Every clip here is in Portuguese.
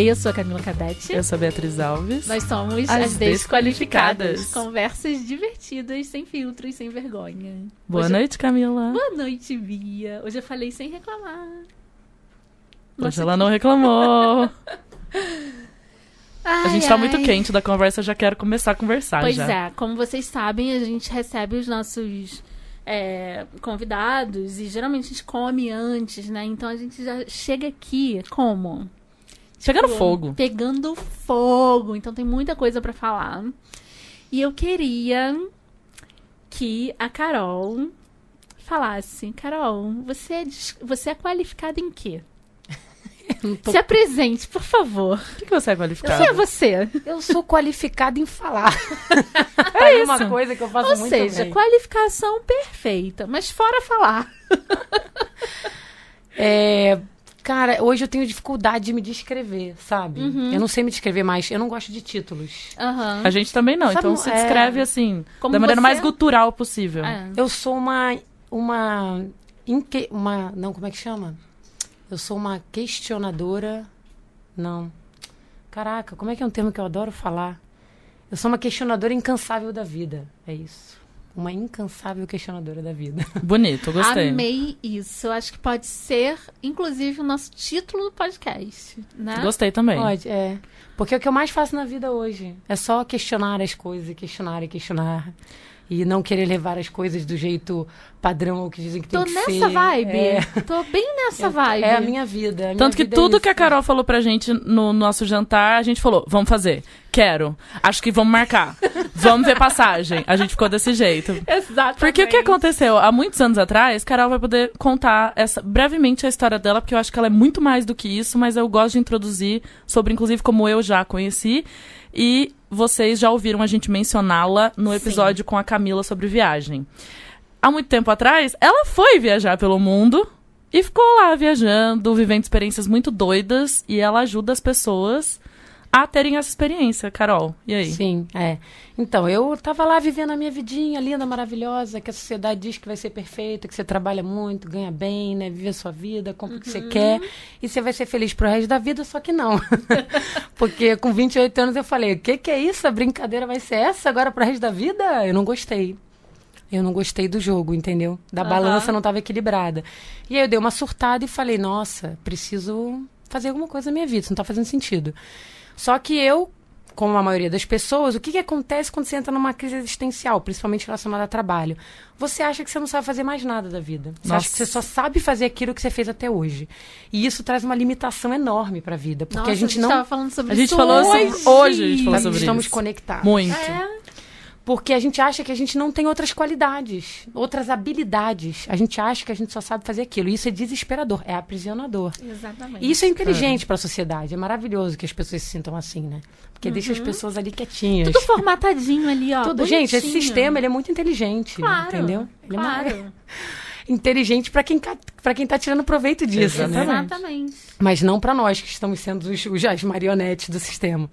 Oi, eu sou a Camila Cabete. Eu sou a Beatriz Alves. Nós somos As as, Desqualificadas. Desqualificadas. Conversas divertidas, sem filtros, sem vergonha. Boa Hoje- noite, Camila. Boa noite, Bia. Hoje eu falei sem reclamar. Hoje Nossa, ela não reclamou. Ai, A gente tá muito ai. quente da conversa, eu já quero começar a conversar Pois já. é, como vocês sabem, a gente recebe os nossos é, convidados e geralmente a gente come antes, né? Então a gente já chega aqui como? Pegando Tipo, fogo. Pegando fogo. Então tem muita coisa pra falar. E eu queria que a Carol falasse. Carol, você é, você é qualificada em quê? Tô- Se apresente, por favor. O que, que você é qualificado? Quem é você? Eu sou qualificada em falar. É É uma isso. coisa que eu faço Ou muito seja, bem. qualificação perfeita, mas fora falar. É, cara, hoje eu tenho dificuldade de me descrever, sabe? Uhum. Eu não sei me descrever mais. Eu não gosto de títulos. Aham. A gente também não, Sabe, então se é- descreve assim, Como da maneira você- mais gutural possível. É. Eu sou uma. Uma. inque- uma não, como é que chama? Eu sou uma questionadora. Não. Caraca, como é que é um termo que eu adoro falar? Eu sou uma questionadora incansável da vida. É isso. Uma incansável questionadora da vida. Bonito, gostei. Amei isso. Eu acho que pode ser, inclusive, o nosso título do podcast, né? Gostei também. Pode, é. Porque é o que eu mais faço na vida hoje. É só questionar as coisas, questionar e questionar. E não querer levar as coisas do jeito padrão ou que dizem que Tô tem que ser. nessa vibe. É, Tô bem nessa vibe. é a minha vida. a minha Tanto que vida é tudo isso. que a Carol falou pra gente no nosso jantar, a gente falou, vamos fazer. Quero. Acho que vamos marcar. vamos ver passagem. A gente ficou desse jeito. Exatamente. Porque o que aconteceu? Há muitos anos atrás, Carol vai poder contar essa, brevemente a história dela, porque eu acho que ela é muito mais do que isso, mas eu gosto de introduzir sobre, inclusive, como eu já a conheci. E vocês já ouviram a gente mencioná-la no Sim. episódio com a Camila sobre viagem. Há muito tempo atrás, ela foi viajar pelo mundo e ficou lá viajando, vivendo experiências muito doidas, e ela ajuda as pessoas a terem essa experiência. Carol, e aí? Sim, é. Então, eu tava lá vivendo a minha vidinha linda, maravilhosa, que a sociedade diz que vai ser perfeita, que você trabalha muito, ganha bem, né? Vive a sua vida, compra o que você quer e você vai ser feliz pro resto da vida, só que não. Porque com 28 anos eu falei, o que que é isso? A brincadeira vai ser essa agora pro resto da vida? Eu não gostei. Eu não gostei do jogo, entendeu? Da Aham. balança não estava equilibrada. E aí eu dei uma surtada e falei, nossa, preciso fazer alguma coisa na minha vida, isso não tá fazendo sentido. Só que eu, como a maioria das pessoas, o que, que acontece quando você entra numa crise existencial, principalmente relacionada a trabalho? Você acha que você não sabe fazer mais nada da vida. Você acha Nossa. que você só sabe fazer aquilo que você fez até hoje. E isso traz uma limitação enorme para a vida, porque Nossa, a gente não tava falando sobre A gente isso falou assim, hoje. hoje a gente falou nós sobre estamos isso. conectados. Muito. É. Porque a gente acha que a gente não tem outras qualidades, outras habilidades. A gente acha que a gente só sabe fazer aquilo. E isso é desesperador, é aprisionador. Exatamente. E isso é inteligente para a sociedade. É maravilhoso que as pessoas se sintam assim, né? Porque deixa as pessoas ali quietinhas. Tudo formatadinho ali, ó. Tudo. Gente, esse sistema ele é muito inteligente, Claro, entendeu? Ele é claro. mara- inteligente para quem para quem tá tirando proveito disso, né? Exatamente. Exatamente. mas não para nós que estamos sendo os, os- as marionetes do sistema.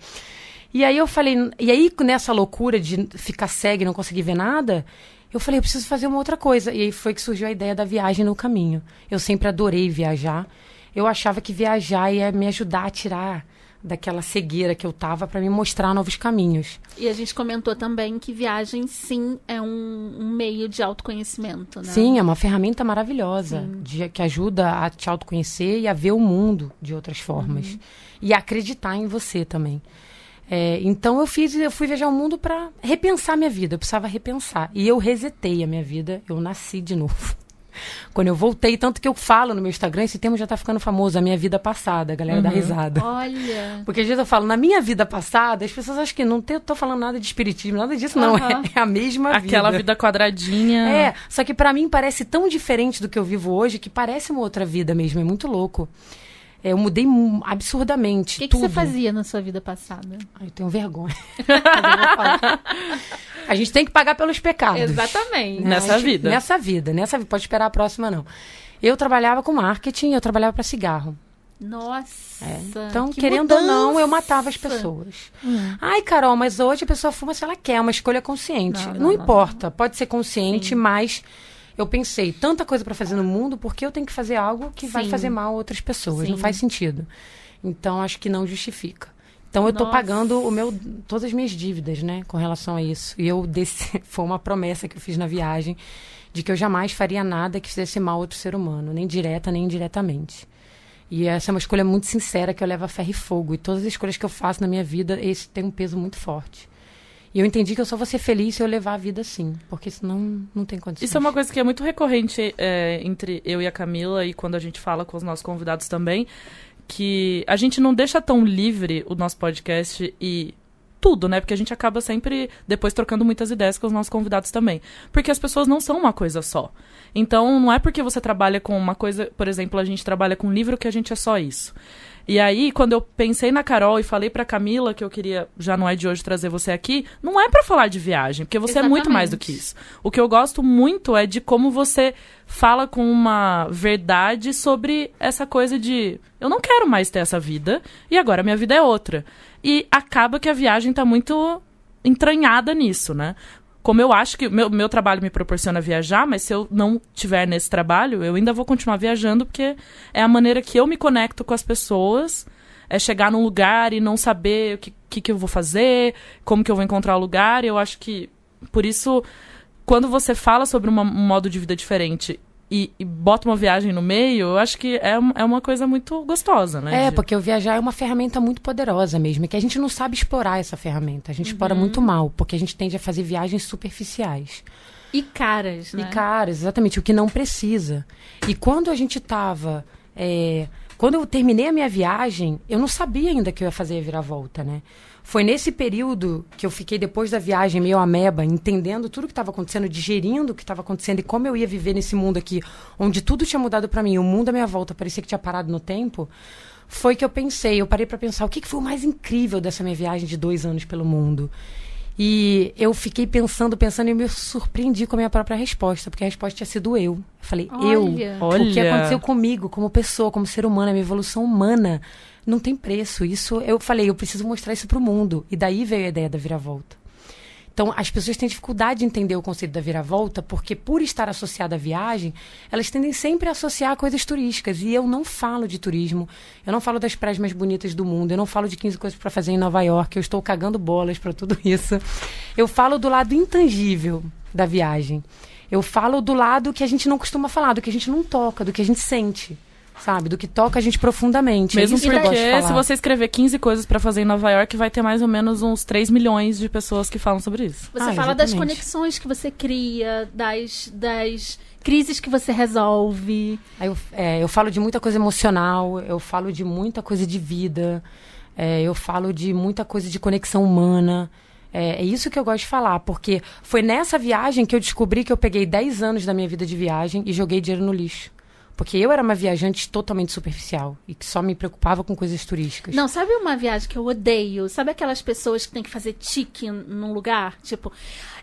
E aí eu falei, e aí nessa loucura de ficar cega e não conseguir ver nada, eu falei, eu preciso fazer uma outra coisa. E aí foi que surgiu a ideia da viagem no caminho. Eu sempre adorei viajar. Eu achava que viajar ia me ajudar a tirar daquela cegueira que eu tava para me mostrar novos caminhos. E a gente comentou também que viagem, sim, é um, um meio de autoconhecimento, né? Sim, é uma ferramenta maravilhosa de- que ajuda a te autoconhecer e a ver o mundo de outras formas. E a acreditar em você também. É, então eu fiz, eu fui viajar o mundo para repensar minha vida. Eu precisava repensar. E eu resetei a minha vida, eu nasci de novo. Quando eu voltei, tanto que eu falo no meu Instagram, esse termo já tá ficando famoso, a minha vida passada, a galera dá risada. Olha. Porque às vezes eu falo, na minha vida passada, as pessoas acham que não te- tô falando nada de espiritismo, nada disso, não. Aham. É, é a mesma vida. Aquela vida quadradinha. É, só que pra mim parece tão diferente do que eu vivo hoje que parece uma outra vida mesmo, é muito louco. É, eu mudei mu- absurdamente. O que, que você fazia na sua vida passada? Ai, eu tenho vergonha. A gente tem que pagar pelos pecados. Exatamente. né? Nessa gente- vida. Nessa vida, nessa vida. Pode esperar a próxima, não. Eu trabalhava com marketing, eu trabalhava pra cigarro. Nossa. É. Então, que querendo ou não, eu mudança. matava as pessoas. Hum. Ai, Carol, mas hoje a pessoa fuma se ela quer, é uma escolha consciente. Não, Não, não, não, importa, pode ser consciente, mas eu pensei, tanta coisa pra fazer no mundo, por que eu tenho que fazer algo que vai Sim. fazer mal a outras pessoas? Sim. Não faz sentido. Então acho que não justifica. Então eu estou pagando o meu todas as minhas dívidas, né, com relação a isso. E eu desse foi uma promessa que eu fiz na viagem de que eu jamais faria nada que fizesse mal a outro ser humano, nem direta nem indiretamente. E essa é uma escolha muito sincera que eu levo a ferro e fogo. E todas as escolhas que eu faço na minha vida, esse tem um peso muito forte. E eu entendi que eu só vou ser feliz se eu levar a vida assim, porque senão não tem condições. Isso é uma coisa que é muito recorrente é, entre eu e a Camila e quando a gente fala com os nossos convidados também, que a gente não deixa tão livre o nosso podcast e tudo, né? Porque a gente acaba sempre depois trocando muitas ideias com os nossos convidados também. Porque as pessoas não são uma coisa só. Então, não é porque você trabalha com uma coisa, por exemplo, a gente trabalha com um livro que a gente é só isso. E aí, quando eu pensei na Carol e falei pra Camila que eu queria, já não é de hoje, trazer você aqui, não é para falar de viagem, porque você Exatamente. é muito mais do que isso. O que eu gosto muito é de como você fala com uma verdade sobre essa coisa de eu não quero mais ter essa vida e agora minha vida é outra. E acaba que a viagem tá muito entranhada nisso, né? Como eu acho que meu, meu trabalho me proporciona viajar, mas se eu não tiver nesse trabalho, eu ainda vou continuar viajando, porque é a maneira que eu me conecto com as pessoas. É chegar num lugar e não saber o que, que, que eu vou fazer, como que eu vou encontrar o lugar. Eu acho que, por isso, quando você fala sobre uma, um modo de vida diferente e, e, bota uma viagem no meio, eu acho que é, é uma coisa muito gostosa, né? É, de... porque o viajar é uma ferramenta muito poderosa mesmo, e que a gente não sabe explorar essa ferramenta. A gente uhum. explora muito mal, porque a gente tende a fazer viagens superficiais. E caras, né? E caras, exatamente, o que não precisa. E quando a gente tava. É, quando eu terminei a minha viagem, eu não sabia ainda que eu ia fazer a viravolta, né? Foi nesse período que eu fiquei depois da viagem meio ameba, entendendo tudo o que estava acontecendo, digerindo o que estava acontecendo e como eu ia viver nesse mundo aqui, onde tudo tinha mudado para mim, o mundo à minha volta parecia que tinha parado no tempo. Foi que eu pensei, eu parei para pensar o que, que foi o mais incrível dessa minha viagem de dois anos pelo mundo. E eu fiquei pensando, pensando e me surpreendi com a minha própria resposta, porque a resposta tinha sido eu. Eu falei, olha, eu. Olha. O que aconteceu comigo, como pessoa, como ser humano, a minha evolução humana não tem preço. Isso eu falei, eu preciso mostrar isso para o mundo. E daí veio a ideia da viravolta. Então, as pessoas têm dificuldade de entender o conceito da viravolta, porque por estar associada à viagem, elas tendem sempre a associar a coisas turísticas. E eu não falo de turismo, eu não falo das praias mais bonitas do mundo, eu não falo de 15 coisas para fazer em Nova York, eu estou cagando bolas para tudo isso. Eu falo do lado intangível da viagem. Eu falo do lado que a gente não costuma falar, do que a gente não toca, do que a gente sente sabe? Do que toca a gente profundamente. É Mesmo é porque se você escrever 15 coisas para fazer em Nova York, vai ter mais ou menos uns 3 milhões de pessoas que falam sobre isso. Você ah, fala exatamente. das conexões que você cria, das, das crises que você resolve. Eu, é, eu falo de muita coisa emocional, eu falo de muita coisa de vida, é, eu falo de muita coisa de conexão humana. É, é, isso que eu gosto de falar, porque foi nessa viagem que eu descobri que eu peguei 10 anos da minha vida de viagem e joguei dinheiro no lixo. Porque eu era uma viajante totalmente superficial e que só me preocupava com coisas turísticas. Não, sabe uma viagem que eu odeio? Sabe aquelas pessoas que tem que fazer tique num lugar? Tipo,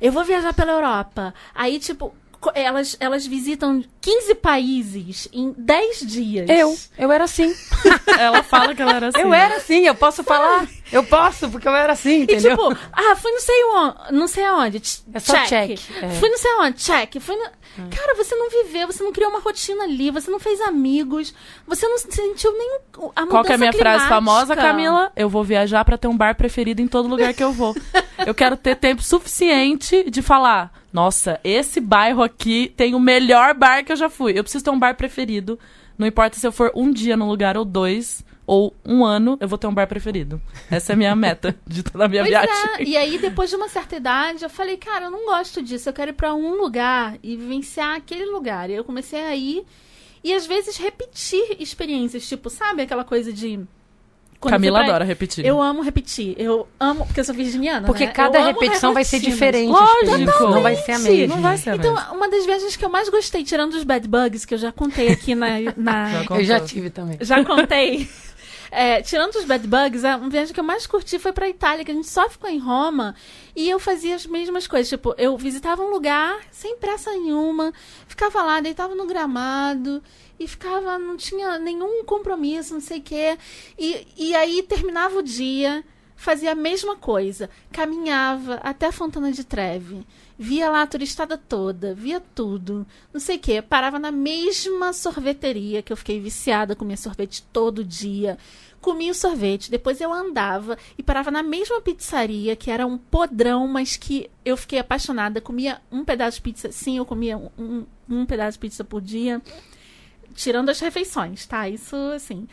eu vou viajar pela Europa. Aí, tipo, elas, elas visitam 15 países em 10 dias. Eu, eu era assim. ela fala que ela era assim. Eu era assim, eu posso falar. Eu posso, porque eu era assim, entendeu? E tipo, ah, fui não sei onde, não sei aonde. É só check. check. É. Fui não sei aonde, check. Fui no... Hum. Cara, você não viveu, você não criou uma rotina ali, você não fez amigos, você não sentiu nem a mudança Qual que é a minha climática. frase famosa, Camila? Eu vou viajar para ter um bar preferido em todo lugar que eu vou. eu quero ter tempo suficiente de falar, nossa, esse bairro aqui tem o melhor bar que eu já fui. Eu preciso ter um bar preferido. Não importa se eu for um dia num lugar ou dois ou um ano eu vou ter um bar preferido. Essa é a minha meta de toda a minha pois viagem. É. E aí, depois de uma certa idade, eu falei, cara, eu não gosto disso. Eu quero ir para um lugar e vivenciar aquele lugar. E eu comecei a ir e às vezes repetir experiências, tipo, sabe aquela coisa de Camila pra... adora repetir. Eu amo repetir. Eu amo, porque eu sou virginiana. Porque né? cada repetição vai ser diferente. Lógico. Não vai ser a mesma. Não vai ser a então, mesma. uma das viagens que eu mais gostei, tirando os bad bugs, que eu já contei aqui na. na... Já eu já tive também. Já contei. É, tirando os bad bugs, a viagem que eu mais curti foi pra Itália, que a gente só ficou em Roma e eu fazia as mesmas coisas. Tipo, eu visitava um lugar sem pressa nenhuma, ficava lá, deitava no gramado e ficava, não tinha nenhum compromisso, não sei o quê. E, e aí terminava o dia, fazia a mesma coisa. Caminhava até a Fontana de Treve. Via lá a turistada toda, via tudo. Não sei o quê. Parava na mesma sorveteria que eu fiquei viciada, comia sorvete todo dia. Comia o sorvete, depois eu andava e parava na mesma pizzaria, que era um podrão, mas que eu fiquei apaixonada. Comia um pedaço de pizza, sim, eu comia um, um, um pedaço de pizza por dia tirando as refeições, tá? Isso assim.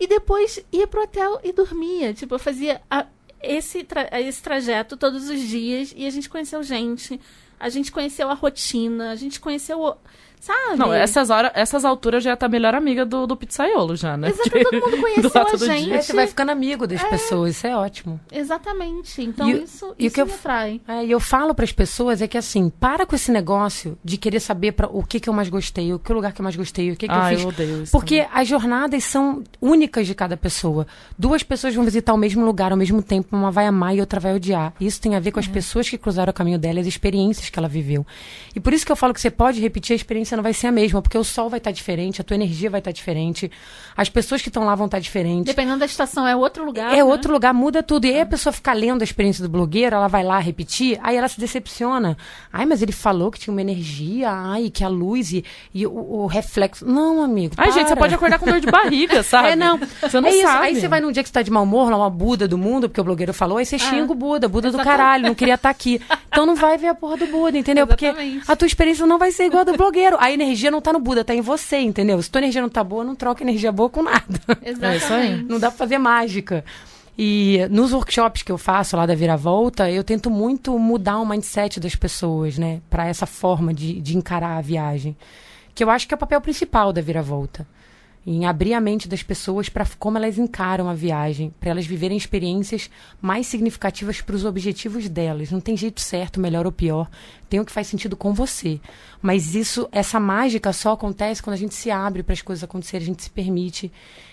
E depois ia pro hotel e dormia. Tipo, eu fazia a, esse, tra esse trajeto todos os dias e a gente conheceu gente. A gente conheceu a rotina, a gente conheceu Sabe? Não, essas horas, essas alturas já tá melhor amiga do, do pizzaiolo já, né? Exato, todo mundo conheceu a gente. É, você vai ficando amigo das é. pessoas, isso é ótimo. Exatamente. Então e, isso, e isso que me eu, atrai. É, e eu falo para as pessoas é que assim, para com esse negócio de querer saber pra, o que que eu mais gostei, o que lugar que eu mais gostei, o que que ah, eu fiz. Eu odeio isso Porque também. as jornadas são únicas de cada pessoa. Duas pessoas vão visitar o mesmo lugar ao mesmo tempo, uma vai amar e outra vai odiar. Isso tem a ver com as é. pessoas que cruzaram o caminho dela, as experiências que ela viveu. E por isso que eu falo que você pode repetir, a experiência não vai ser a mesma, porque o sol vai estar tá diferente, a tua energia vai estar tá diferente, as pessoas que estão lá vão estar tá diferentes. Dependendo da estação, é outro lugar. É né? outro lugar, muda tudo. E aí a pessoa fica lendo a experiência do blogueiro, ela vai lá repetir, aí ela se decepciona. Ai, mas ele falou que tinha uma energia, ai, que a luz e, e o, o, reflexo. Não, amigo. Ai, para. gente, você pode acordar com dor de barriga, sabe? É, não. Você não é sabe. Aí você vai num dia que você tá de mau humor, lá uma Buda do mundo, porque o blogueiro falou, aí você xinga o Buda, Buda do caralho, não queria estar aqui. Então não vai ver a porra do Buda, entendeu? Exatamente. Porque a tua experiência não vai ser igual a do blogueiro. A energia não tá no Buda, tá em você, entendeu? Se tua energia não tá boa, não troca energia boa com nada. Exatamente. É isso aí. Não dá pra fazer mágica. E nos workshops que eu faço lá da Viravolta, eu tento muito mudar o mindset das pessoas, né? Para essa forma de, de encarar a viagem. Que eu acho que é o papel principal da Viravolta em abrir a mente das pessoas para como elas encaram a viagem, para elas viverem experiências mais significativas para os objetivos delas. Não tem jeito certo, melhor ou pior. Tem o que faz sentido com você. Mas isso, essa mágica só acontece quando a gente se abre para as coisas acontecerem, a gente se permite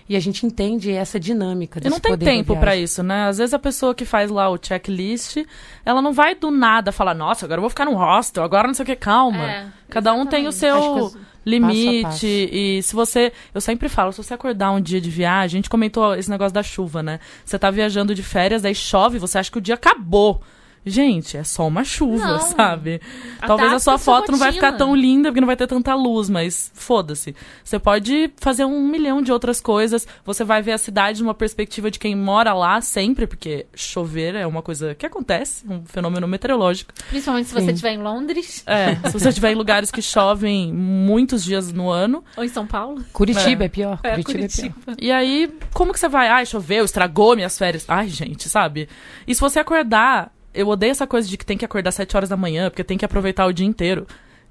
e a gente entende essa dinâmica. E não tem tempo para isso, né? Às vezes a pessoa que faz lá o checklist, ela não vai do nada falar, nossa, agora eu vou ficar num hostel, agora não sei o que, calma. É, Cada um tem o seu limite. Passo passo. E se você. Eu sempre falo, se você acordar um dia de viagem, a gente comentou esse negócio da chuva, né? Você tá viajando de férias, daí chove, você acha que o dia acabou. Gente, é só uma chuva, não. sabe? Talvez a sua foto não vai ficar tão linda porque não vai ter tanta luz, mas foda-se. Você pode fazer um milhão de outras coisas. Você vai ver a cidade numa perspectiva de quem mora lá sempre, porque chover é uma coisa que acontece, um fenômeno meteorológico. Principalmente se você estiver em Londres. É, se você estiver em lugares que chovem muitos dias no ano. Ou em São Paulo. Curitiba é, é pior. É, Curitiba, Curitiba, é pior. E aí, como que você vai? Ai, choveu, estragou minhas férias. Ai, gente, sabe? E se você acordar eu odeio essa coisa de que tem que acordar 7 horas da manhã, porque tem que aproveitar o dia inteiro.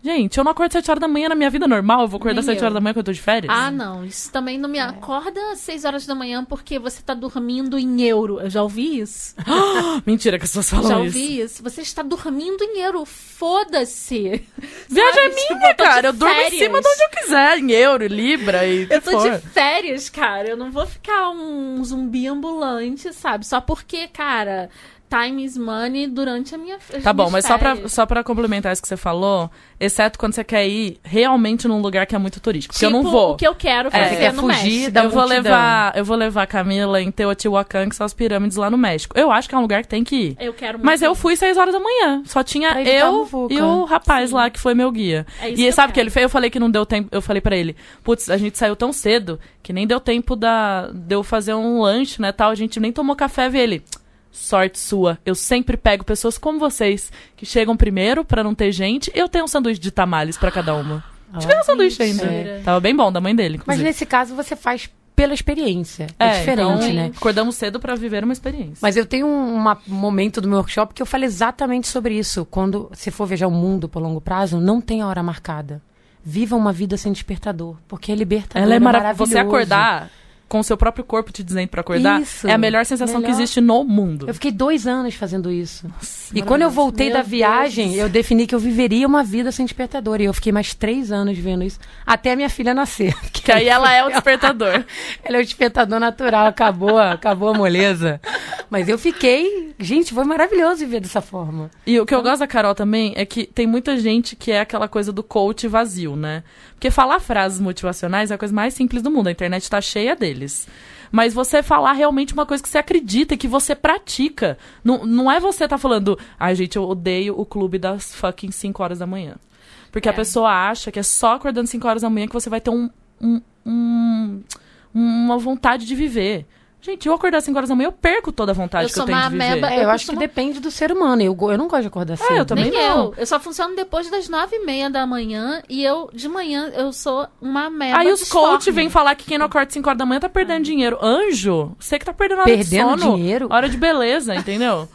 Gente, eu não acordo 7 horas da manhã na minha vida normal, eu vou acordar Nem 7 eu. horas da manhã quando eu tô de férias. Ah, não. Isso também não me é. acorda às 6 horas da manhã porque você tá dormindo em euro. Eu já ouvi isso. Mentira que as pessoas falam já isso. Já ouvi isso. Você está dormindo em euro. Foda-se. Viagem é minha, tipo, eu cara. Eu durmo em cima de onde eu quiser, em euro, libra e Eu tô for. de férias, cara. Eu não vou ficar um zumbi ambulante, sabe? Só porque, cara, time is money durante a minha Tá bom, mas só pra, só pra complementar isso que você falou, exceto quando você quer ir realmente num lugar que é muito turístico. Porque tipo, eu não tipo, vou. O que eu quero fazer é, no fugir México. Da eu vou levar Eu vou levar a Camila em Teotihuacan, que são as pirâmides lá no México. Eu acho que é um lugar que tem que ir. Eu quero muito Mas eu fui seis horas da manhã. Só tinha eu e o rapaz Sim. lá que foi meu guia. É e que sabe o que ele fez? Eu falei que não deu tempo. Eu falei para ele, putz, a gente saiu tão cedo que nem deu tempo da, de eu fazer um lanche, né, tal. A gente nem tomou café, vi ele sorte sua. Eu sempre pego pessoas como vocês, que chegam primeiro para não ter gente. Eu tenho um sanduíche de tamales para cada uma. Ah, Tive um sanduíche ainda. É. Tava bem bom, da mãe dele. Inclusive. Mas nesse caso você faz pela experiência. É, é diferente, então, né? Acordamos cedo para viver uma experiência. Mas eu tenho um uma, momento do meu workshop que eu falei exatamente sobre isso. Quando você for viajar o mundo por longo prazo, não tem a hora marcada. Viva uma vida sem despertador, porque é libertador. Ela é, é maravilhoso. Você acordar com o seu próprio corpo te dizendo para acordar, isso, é a melhor sensação melhor. que existe no mundo. Eu fiquei dois anos fazendo isso. Nossa, e quando eu voltei da viagem, Deus. eu defini que eu viveria uma vida sem despertador. E eu fiquei mais três anos vendo isso, até a minha filha nascer. Que aí ela é o despertador. ela é o despertador natural, acabou, acabou a moleza. Mas eu fiquei gente, foi maravilhoso viver dessa forma. E o que eu gosto da Carol também é que tem muita gente que é aquela coisa do coach vazio, né? Porque falar frases motivacionais é a coisa mais simples do mundo. A internet tá cheia deles. Mas você falar realmente uma coisa que você acredita e que você pratica. Não, não é você tá falando, ai, gente, eu odeio o clube das fucking 5 horas da manhã. Porque a É. pessoa acha que é só acordando 5 horas da manhã que você vai ter um, um- um- uma vontade de viver. Gente, eu acordar às 5 horas da manhã, eu perco toda a vontade Eu que eu sou tenho uma de viver. ameba- É, eu, Eu acho que depende do ser humano. Eu, eu não gosto de acordar cedo. eu também Nem não. eu. Eu só funciono depois das nove e meia da manhã e eu, de manhã, eu sou uma merda. Aí os coach vêm falar que quem não acorda 5 horas da manhã tá perdendo dinheiro. Anjo, você que tá perdendo hora Perdendo de sono. dinheiro? Hora de beleza, entendeu?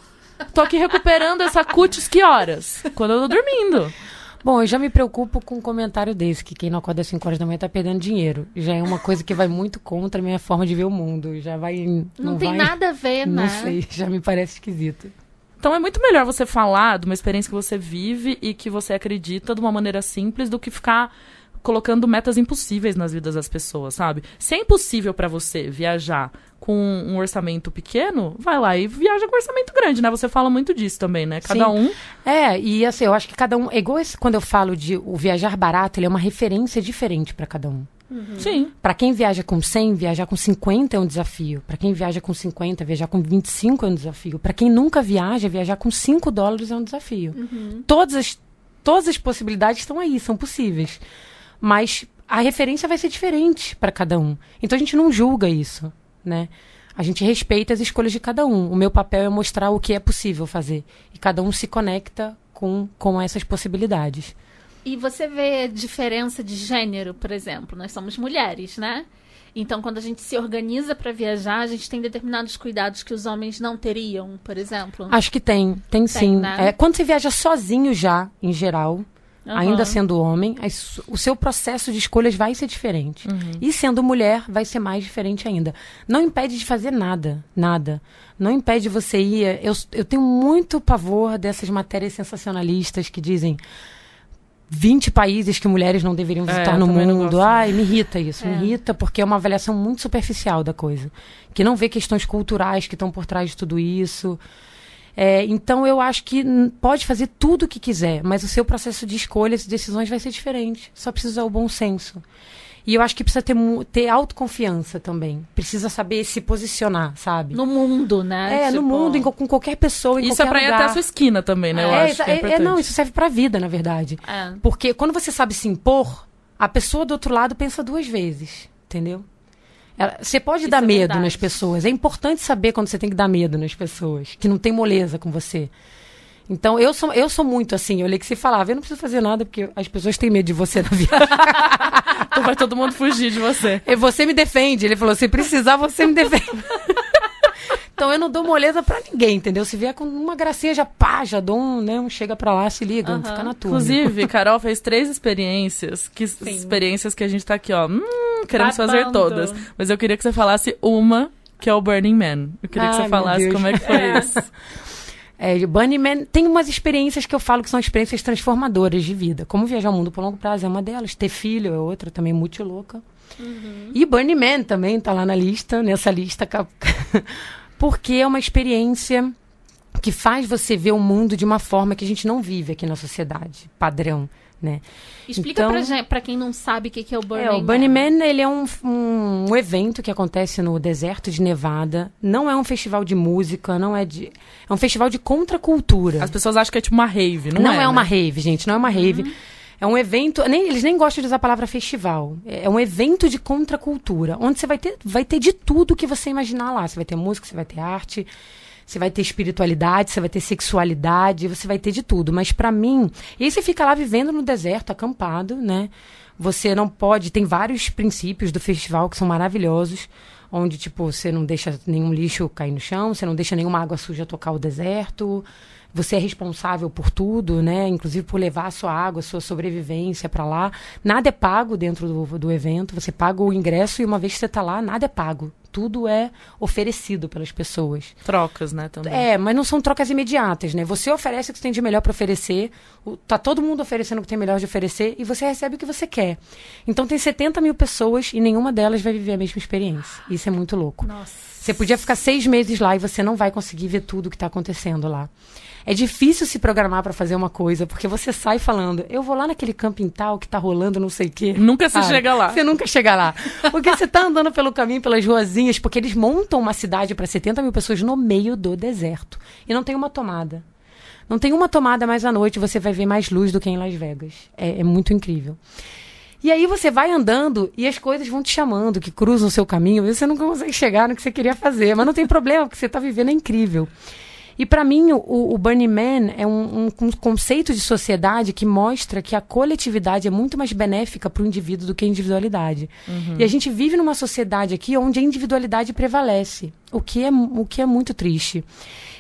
Tô aqui recuperando essa cutis que horas? Quando eu tô dormindo. Bom, eu já me preocupo com um comentário desse, que quem não acorda às 5 horas da manhã tá perdendo dinheiro. Já é uma coisa que vai muito contra a minha forma de ver o mundo. Já vai. Não, Não, tem vai, nada a ver, Não né? sei, já me parece esquisito. Então é muito melhor você falar de uma experiência que você vive e que você acredita de uma maneira simples do que ficar colocando metas impossíveis nas vidas das pessoas, sabe? Se é impossível pra você viajar com um orçamento pequeno, vai lá e viaja com orçamento grande, né? Você fala muito disso também, né? Cada Sim. um É, e assim, eu acho que cada um. É igual esse, quando eu falo de o viajar barato, ele é uma referência diferente para cada um. Sim. Para quem viaja com 100, viajar com 50 é um desafio. Para quem viaja com 50, viajar com 25 é um desafio. Para quem nunca viaja, viajar com 5 dólares é um desafio. Todas, as, todas as possibilidades estão aí, são possíveis. Mas a referência vai ser diferente para cada um. Então a gente não julga isso, né? A gente respeita as escolhas de cada um. O meu papel é mostrar o que é possível fazer. E cada um se conecta com, com essas possibilidades. E você vê diferença de gênero, por exemplo. Nós somos mulheres, né? Então, quando a gente se organiza para viajar, a gente tem determinados cuidados que os homens não teriam, por exemplo. Acho que tem, tem sim. né? É, quando você viaja sozinho já, em geral, Aham. ainda sendo homem, as- o seu processo de escolhas vai ser diferente. E sendo mulher, vai ser mais diferente ainda. Não impede de fazer nada, nada. Não impede você ir. Eu, eu tenho muito pavor dessas matérias sensacionalistas que dizem 20 países que mulheres não deveriam É, visitar eu no mundo. Ai, me irrita isso, É. me irrita porque é uma avaliação muito superficial da coisa. Que não vê questões culturais que estão por trás de tudo isso. É, então eu acho que pode fazer tudo o que quiser, mas o seu processo de escolhas e decisões vai ser diferente. Só precisa usar o bom senso. E eu acho que precisa ter, ter autoconfiança também. Precisa saber se posicionar, sabe? No mundo, né? é, no Tipo, mundo, em co- com qualquer pessoa, em Isso é qualquer pra ir até a sua esquina também, né? Eu é, acho é, é- é, não, isso serve pra vida, na verdade. É. Porque quando você sabe se impor, a pessoa do outro lado pensa duas vezes, entendeu? Você pode Isso dar é medo verdade. nas pessoas. É importante saber quando você tem que dar medo nas pessoas, que não tem moleza com você. Então, eu sou, eu sou muito assim. Eu li que se falava, eu não preciso fazer nada porque as pessoas têm medo de você na viagem. Então vai todo mundo fugir de você. E você me defende. Ele falou: se precisar, você me defende. então eu não dou moleza pra ninguém, entendeu? Se vier com uma gracinha, já pá, já dou um, né? Um chega pra lá, se liga, Aham. fica na tua. Inclusive, Carol fez três experiências, que experiências que a gente tá aqui, ó. Hum, queremos fazer todas. Mas eu queria que você falasse uma, que é o Burning Man. Eu queria que Ai, você meu falasse como é que foi isso. É, Bunny Man tem umas experiências que eu falo que são experiências transformadoras de vida. Como viajar ao mundo por longo prazo é uma delas. Ter filho é outra, também muito louca. E Burning Man também tá lá na lista, nessa lista. Porque é uma experiência que faz você ver o mundo de uma forma que a gente não vive aqui na sociedade, padrão, né? Explica Então- pra, gente, pra quem não sabe o que, que é o Burning É, o Burning Man, ele é um, um, um evento que acontece no deserto de Nevada. Não é um festival de música, não é de... É um festival de contracultura. As pessoas acham que é tipo uma rave, não, Não, é? é, uma né? rave, gente, não é uma rave. É um evento, nem, eles nem gostam de usar a palavra festival. É um evento de contracultura, onde você vai ter, vai ter de tudo que você imaginar lá. Você vai ter música, você vai ter arte, você vai ter espiritualidade, você vai ter sexualidade, você vai ter de tudo. Mas pra mim, e aí você fica lá vivendo no deserto, acampado, né? Você não pode, tem vários princípios do festival que são maravilhosos, onde tipo, você não deixa nenhum lixo cair no chão, você não deixa nenhuma água suja tocar o deserto. Você é responsável por tudo, né? Inclusive por levar a sua água, a sua sobrevivência pra lá. Nada é pago dentro do, do evento. Você paga o ingresso e uma vez que você tá lá, nada é pago. Tudo é oferecido pelas pessoas. Trocas, né, também. É, mas não são trocas imediatas, né? Você oferece o que você tem de melhor para oferecer, o- tá todo mundo oferecendo o que tem melhor de oferecer e você recebe o que você quer. Então tem 70 mil pessoas e nenhuma delas vai viver a mesma experiência. Isso é muito louco. Nossa. Você podia ficar seis meses lá e você não vai conseguir ver tudo que está acontecendo lá. É difícil se programar para fazer uma coisa, porque você sai falando, eu vou lá naquele camping tal que tá rolando não sei o quê. Nunca você chega lá. Você nunca chega lá. Porque você tá andando pelo caminho, pelas ruazinhas, porque eles montam uma cidade para 70 mil pessoas no meio do deserto. E não tem uma tomada. Não tem uma tomada mais à noite, você vai ver mais luz do que em Las Vegas. É, é muito incrível. E aí você vai andando e as coisas vão te chamando, que cruzam o seu caminho, e você nunca consegue chegar no que você queria fazer. Mas não tem problema, porque você está vivendo é incrível. E para mim, o, o, Burning Man é um, um, conceito de sociedade que mostra que a coletividade é muito mais benéfica para o indivíduo do que a individualidade. Uhum. E a gente vive numa sociedade aqui onde a individualidade prevalece, o que é, o que é muito triste.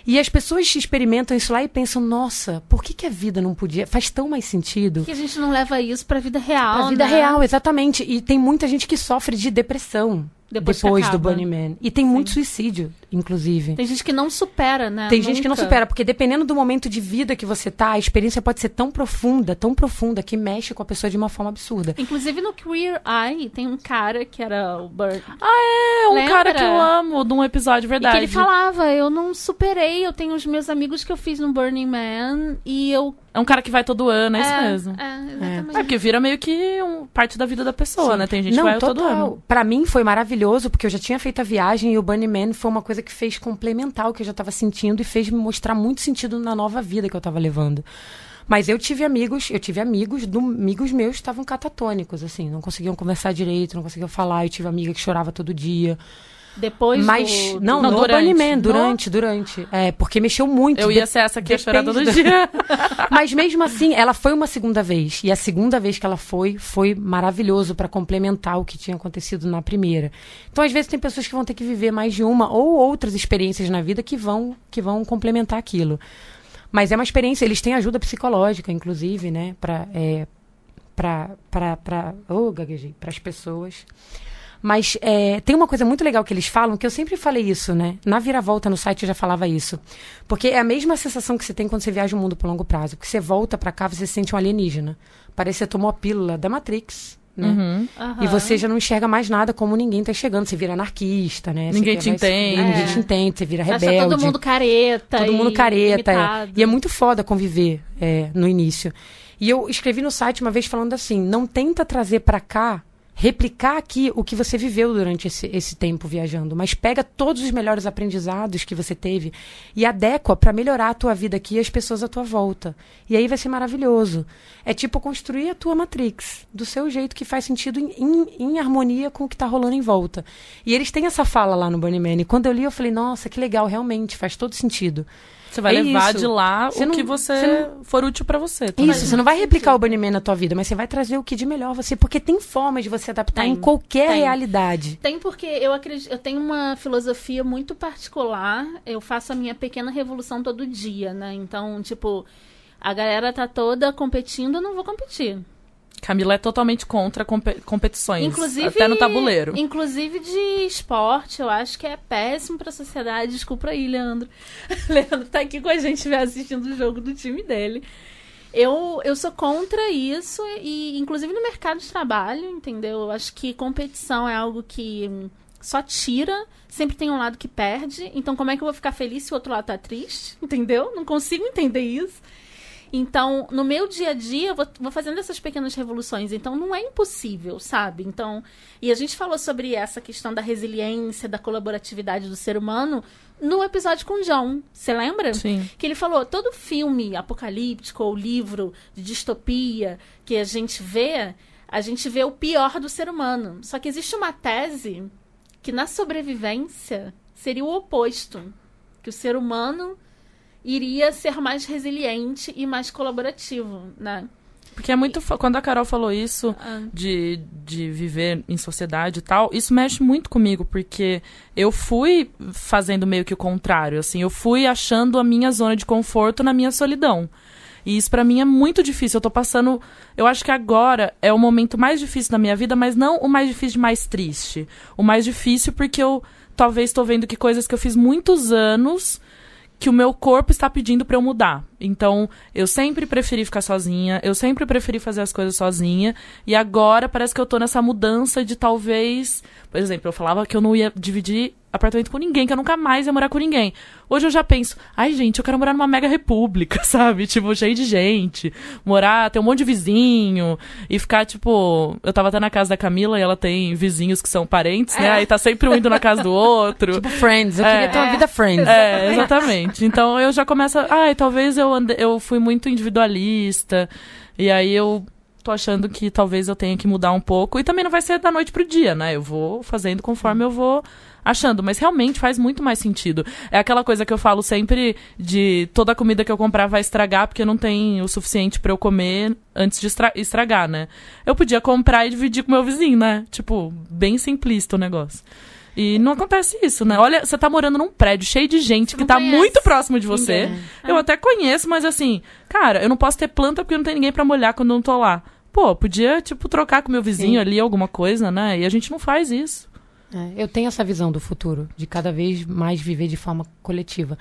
E as pessoas experimentam isso lá e pensam, nossa, por que, que a vida não podia? Faz tão mais sentido. Que a gente não leva isso para a vida real. Para a vida né? real, exatamente. E tem muita gente que sofre de depressão depois, depois do Burning Man. E tem Sim. muito suicídio, inclusive. Tem gente que não supera, né? Tem Nunca. gente que não supera, porque dependendo do momento de vida que você tá, a experiência pode ser tão profunda, tão profunda, que mexe com a pessoa de uma forma absurda. Inclusive no Queer Eye, tem um cara que era o Burn. Ah, é, um Lembra? cara que eu amo, de um episódio, verdade. E que ele falava, eu não superei, eu tenho os meus amigos que eu fiz no Burning Man, e eu é um cara que vai todo ano, é, é isso mesmo. É, exatamente. É, porque vira meio que um, parte da vida da pessoa, Sim. né? Tem gente Não, que vai total. todo ano. Pra mim foi maravilhoso, porque eu já tinha feito a viagem e o Bunny Man foi uma coisa que fez complementar o que eu já tava sentindo e fez me mostrar muito sentido na nova vida que eu tava levando. Mas eu tive amigos, eu tive amigos, do, amigos meus estavam catatônicos, assim, não conseguiam conversar direito, não conseguiam falar. Eu tive amiga que chorava todo dia. Depois Mas, do, não, do, no Burning Man, durante, durante. É, porque mexeu muito. Eu ia ser essa que ia chorar todo dia. Mas mesmo assim, ela foi uma segunda vez. E a segunda vez que ela foi, foi maravilhoso para complementar o que tinha acontecido na primeira. Então, às vezes, tem pessoas que vão ter que viver mais de uma ou outras experiências na vida que vão, que vão complementar aquilo. Mas é uma experiência, eles têm ajuda psicológica, inclusive, né? Pra, é, pra, oh, gaguejei, para as pessoas. Mas é, tem uma coisa muito legal que eles falam, que eu sempre falei isso, né? Na viravolta no site eu já falava isso. Porque é a mesma sensação que você tem quando você viaja o mundo por longo prazo. Porque você volta para cá, você se sente um alienígena. Parece que você tomou a pílula da Matrix. Né? Uhum. Uhum. E você já não enxerga mais nada como ninguém tá chegando. Você vira anarquista, né? Ninguém te entende. Ninguém te entende, você vira rebelde. Acha todo mundo careta. Todo mundo careta. É. E é muito foda conviver é, no início. E eu escrevi no site uma vez falando assim: não tenta trazer para cá replicar aqui o que você viveu durante esse, esse tempo viajando, mas pega todos os melhores aprendizados que você teve e adequa para melhorar a tua vida aqui e as pessoas à tua volta. E aí vai ser maravilhoso. É tipo construir a tua Matrix, do seu jeito que faz sentido em, em, em harmonia com o que está rolando em volta. E eles têm essa fala lá no Burning Man. E quando eu li, eu falei, nossa, que legal, realmente, faz todo sentido. Você vai é levar isso. de lá você o não, que você, você não... for útil para você. Também. Isso, você não vai replicar o Bunny Man na tua vida, mas você vai trazer o que de melhor você, porque tem formas de você adaptar tem, em qualquer tem. realidade. Tem porque eu acredito, eu tenho uma filosofia muito particular, eu faço a minha pequena revolução todo dia, né? Então, tipo, a galera tá toda competindo, eu não vou competir. Camila é totalmente contra competições, inclusive, até no tabuleiro. Inclusive de esporte, eu acho que é péssimo para a sociedade. Desculpa aí, Leandro. Leandro tá aqui com a gente assistindo o jogo do time dele. Eu, eu sou contra isso, e inclusive no mercado de trabalho, entendeu? Eu acho que competição é algo que só tira, sempre tem um lado que perde. Então, como é que eu vou ficar feliz se o outro lado tá triste? Entendeu? Não consigo entender isso. Então, no meu dia a dia, eu vou, vou, fazendo essas pequenas revoluções. Então, não é impossível, sabe? Então, e a gente falou sobre essa questão da resiliência, da colaboratividade do ser humano no episódio com o John. Você lembra? Sim. Que ele falou: todo filme apocalíptico ou livro de distopia que a gente vê, a gente vê o pior do ser humano. Só que existe uma tese que na sobrevivência seria o oposto. Que o ser humano iria ser mais resiliente e mais colaborativo, né? Porque é muito. Quando a Carol falou isso, ah. de, de viver em sociedade e tal, isso mexe muito comigo, porque eu fui fazendo meio que o contrário, assim, eu fui achando a minha zona de conforto na minha solidão. E isso para mim é muito difícil. Eu tô passando. Eu acho que agora é o momento mais difícil da minha vida, mas não o mais difícil, mais triste. O mais difícil porque eu talvez estou vendo que coisas que eu fiz muitos anos que o meu corpo está pedindo para eu mudar. Então, eu sempre preferi ficar sozinha, eu sempre preferi fazer as coisas sozinha, e agora parece que eu tô nessa mudança de talvez, por exemplo, eu falava que eu não ia dividir apartamento com ninguém, que eu nunca mais ia morar com ninguém. Hoje eu já penso, ai, gente, eu quero morar numa mega república, sabe? Tipo, cheio de gente. Morar, ter um monte de vizinho. E ficar, tipo. Eu tava até na casa da Camila e ela tem vizinhos que são parentes, né? Aí tá sempre um indo na casa do outro. Tipo Friends. Eu É. queria ter uma vida Friends. É, exatamente. Então eu já começo. Ai, talvez eu, ande... eu fui muito individualista. E aí eu tô achando que talvez eu tenha que mudar um pouco. E também não vai ser da noite pro dia, né? Eu vou fazendo conforme eu vou achando. Mas realmente faz muito mais sentido. É aquela coisa que eu falo sempre de toda a comida que eu comprar vai estragar porque não tem o suficiente pra eu comer antes de estra- estragar, né? Eu podia comprar e dividir com meu vizinho, né? Tipo, bem simplista o negócio. E não acontece isso, né? Olha, você tá morando num prédio cheio de gente que tá conhece muito próximo de você. ninguém. Eu até conheço, mas assim, cara, eu não posso ter planta porque não tem ninguém pra molhar quando eu não tô lá. Pô, podia, tipo, trocar com meu vizinho Sim. ali alguma coisa, né? E a gente não faz isso. É, eu tenho essa visão do futuro, de cada vez mais viver de forma coletiva.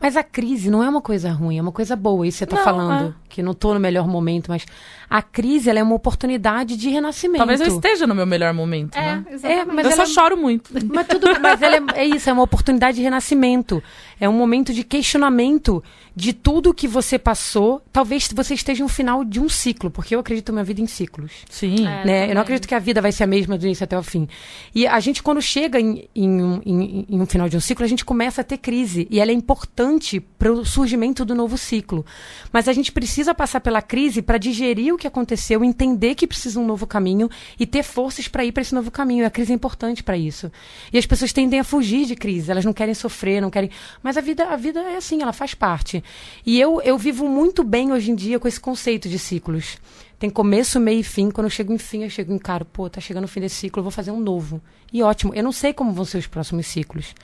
Mas a crise não é uma coisa ruim, é uma coisa boa. Isso você está falando, que não estou no melhor momento, mas a crise ela é uma oportunidade de renascimento. Talvez eu esteja no meu melhor momento, É, né? exatamente. É, mas eu ela só choro muito. Mas tudo, mas ela é, é isso, é uma oportunidade de renascimento. É um momento de questionamento de tudo que você passou. Talvez você esteja no final de um ciclo, porque eu acredito na minha vida em ciclos. Sim. É. né? Eu não acredito que a vida vai ser a mesma do início até o fim. E a gente, quando chega em, em um, em- em um final de um ciclo, a gente começa a ter crise. E ela é importante para o surgimento do novo ciclo. Mas a gente precisa passar pela crise para digerir o que aconteceu, entender que precisa um novo caminho e ter forças para ir para esse novo caminho. E a crise é importante para isso. E as pessoas tendem a fugir de crise. Elas não querem sofrer, não querem. Mas a vida, a vida é assim, ela faz parte. E eu, eu vivo muito bem hoje em dia com esse conceito de ciclos. Tem começo, meio e fim. Quando eu chego em fim, eu chego em cara, pô, tá chegando o fim desse ciclo, eu vou fazer um novo. E ótimo. Eu não sei como vão ser os próximos ciclos.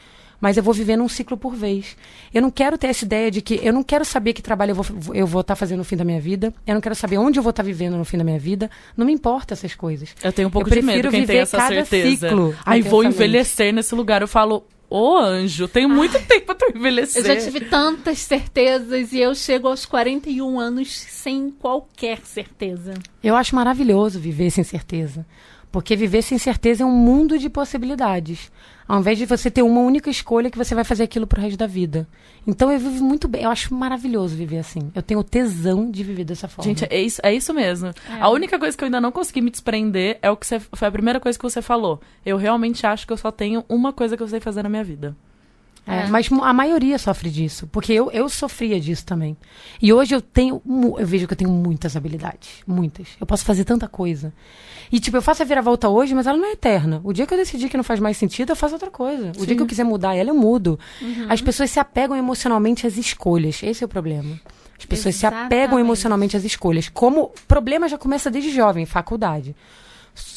Mas eu vou vivendo um ciclo por vez. Eu não quero ter essa ideia de que. Eu não quero saber que trabalho eu vou eu vou estar fazendo no fim da minha vida. Eu não quero saber onde eu vou estar vivendo no fim da minha vida. Não me importa essas coisas. Eu tenho um pouco Eu de medo prefiro quem tem viver essa cada certeza. ciclo Ai, vou envelhecer nesse lugar. Eu falo, ô anjo, tenho muito tempo pra envelhecer. Eu já tive tantas certezas e eu chego aos 41 anos sem qualquer certeza. Eu acho maravilhoso viver sem certeza. Porque viver sem certeza é um mundo de possibilidades. Ao invés de você ter uma única escolha que você vai fazer aquilo pro resto da vida. Então eu vivo muito bem. Eu acho maravilhoso viver assim. Eu tenho tesão de viver dessa forma. Gente, é isso, é isso mesmo. A única coisa que eu ainda não consegui me desprender é o que você, foi a primeira coisa que você falou. Eu realmente acho que eu só tenho uma coisa que eu sei fazer na minha vida. É, É. Mas a maioria sofre disso, porque eu, eu sofria disso também. E hoje eu tenho, eu vejo que eu tenho muitas habilidades, muitas. Eu posso fazer tanta coisa. E tipo, eu faço a viravolta hoje, mas ela não é eterna. O dia que eu decidir que não faz mais sentido, eu faço outra coisa. O dia que eu quiser mudar ela, eu mudo. As pessoas se apegam emocionalmente às escolhas. Esse é o problema. As pessoas se apegam Exatamente. emocionalmente às escolhas. Como o problema já começa desde jovem, faculdade.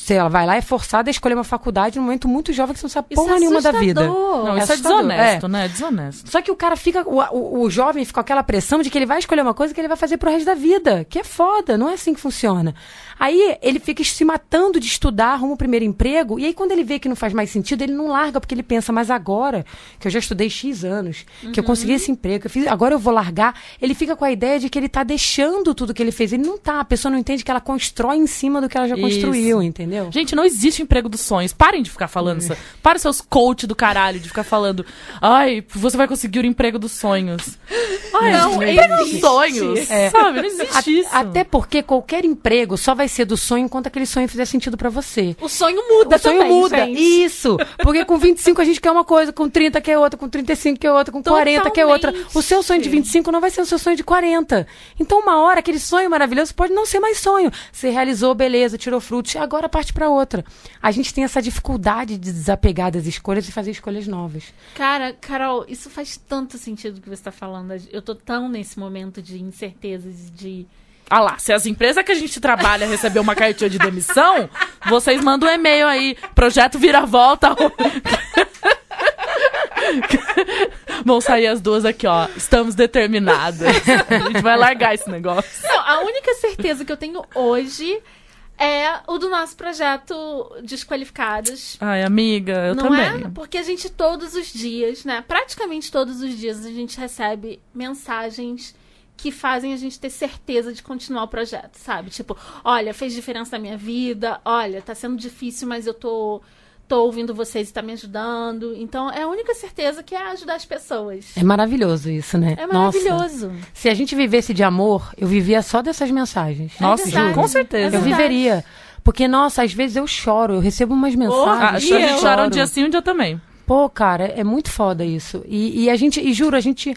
Se ela vai lá, é forçada a escolher uma faculdade num momento muito jovem que você não sabe Isso porra é nenhuma da vida. Não, é isso é desonesto, né? É desonesto. Só que o cara fica. O, o, o jovem fica com aquela pressão de que ele vai escolher uma coisa que ele vai fazer pro resto da vida. Que é foda, não é assim que funciona. Aí ele fica se matando de estudar, arruma o primeiro emprego, e aí quando ele vê que não faz mais sentido, ele não larga, porque ele pensa, mas agora, que eu já estudei X anos, que eu consegui esse emprego, que eu fiz, agora eu vou largar. Ele fica com a ideia de que ele tá deixando tudo que ele fez. Ele não tá. A pessoa não entende que ela constrói em cima do que ela já Isso. construiu, entendeu? Gente, não existe emprego dos sonhos. Parem de ficar falando isso. Para seus coach do caralho de ficar falando. Ai, você vai conseguir o emprego dos sonhos. Ai, Não não, emprego dos sonhos. É. Sabe? Não existe isso. Até porque qualquer emprego só vai ser do sonho enquanto aquele sonho fizer sentido pra você. O sonho muda O sonho também, muda. gente. Isso. Porque com 25 a gente quer uma coisa, com 30 quer outra, com 35 quer outra, com 40 quer outra. O seu sonho de 25 não vai ser o seu sonho de 40. Então, uma hora, aquele sonho maravilhoso pode não ser mais sonho. Você realizou, beleza, tirou frutos, agora parte pra outra. A gente tem essa dificuldade de desapegar das escolhas e fazer escolhas novas. Cara, Carol, isso faz tanto sentido que você tá falando. Eu tô tão nesse momento de incertezas, de. Ah lá, se as empresas que a gente trabalha receber uma cartinha de demissão, vocês mandam um e-mail aí, projeto vira-volta. Vão sair as duas aqui, ó. Estamos determinadas. A gente vai largar esse negócio. Não, a única certeza que eu tenho hoje é o do nosso projeto Desqualificados. Ai, amiga, eu não também. é? Porque a gente todos os dias, né? Praticamente todos os dias a gente recebe mensagens que fazem a gente ter certeza de continuar o projeto, sabe? Tipo, olha, fez diferença na minha vida, olha, tá sendo difícil, mas eu tô tô ouvindo vocês e tá me ajudando. Então, é a única certeza que é ajudar as pessoas. É maravilhoso isso, né? É Nossa. maravilhoso. Se a gente vivesse de amor, eu vivia só dessas mensagens. É Nossa, verdade. com certeza. Eu verdade. viveria. Porque, nossa, às vezes eu choro, eu recebo umas mensagens. a eu gente chora um dia sim, um dia também. Pô, cara, é muito foda isso. E, e a gente, e juro, a gente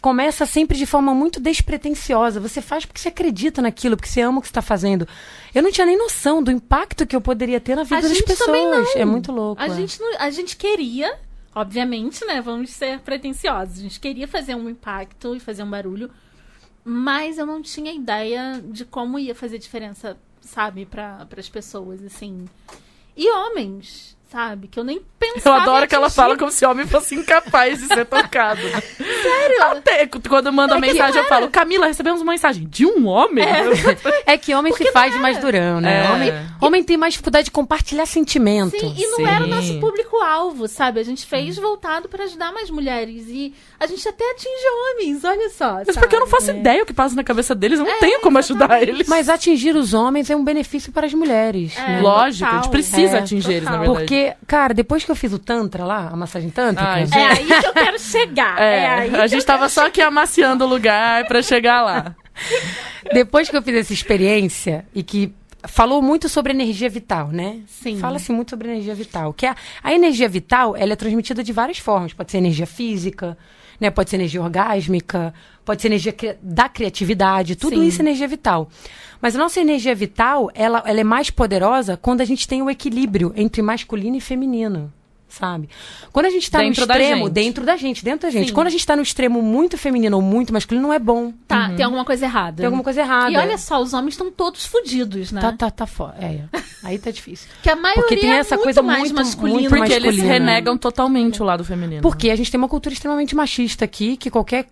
começa sempre de forma muito despretensiosa. Você faz porque você acredita naquilo, porque você ama o que você está fazendo. Eu não tinha nem noção do impacto que eu poderia ter na vida A das gente pessoas. É muito louco. A é. gente, não- a gente queria, obviamente, né? Vamos ser pretensiosos. A gente queria fazer um impacto e fazer um barulho, mas eu não tinha ideia de como ia fazer diferença, sabe, para as pessoas, assim. E homens, sabe? Que eu nem pensava. Eu adoro que ela fala como se homem fosse incapaz de ser tocado. Sério? Até quando manda É mensagem, eu falo, Camila, recebemos uma mensagem de um homem? É que homem se faz de mais durão, né? É. Homem, homem tem mais dificuldade de compartilhar sentimentos. Sim, e não Sim. era o nosso público-alvo, sabe? A gente fez voltado para ajudar mais mulheres. E a gente até atinge homens, olha só. Mas porque eu não faço É. ideia o que passa na cabeça deles, eu não tenho como ajudar eles. Mas atingir os homens é um benefício para as mulheres. É. né? Lógico, a gente total. precisa É, atingir eles, na total. verdade. Porque, cara, depois que eu fiz o Tantra lá, a massagem tântrica. Ai, É aí que eu quero chegar. É, É, a gente tava só aqui amaciando o lugar pra chegar lá. Depois que eu fiz essa experiência e que falou muito sobre energia vital, né? Sim. Fala-se muito sobre energia vital. Que a, a energia vital, ela é transmitida de várias formas. Pode ser energia física, né? Pode ser energia orgásmica, pode ser energia cri- da criatividade. Tudo Sim. isso é energia vital. Mas a nossa energia vital, ela, ela é mais poderosa quando a gente tem o equilíbrio entre masculino e feminino. Sabe? Quando a gente tá Dentro no extremo, dentro da gente, dentro da gente. Sim. Quando a gente tá no extremo muito feminino ou muito masculino, não é bom. Tá, tem alguma coisa errada. Tem alguma coisa errada. E olha só, os homens estão todos fodidos, né? Tá, tá, tá fora. É, aí tá difícil. Que a maioria Porque tem essa é muito coisa mais muito- masculina. muito Porque eles renegam totalmente o lado feminino. Porque a gente tem uma cultura extremamente machista aqui, que qualquer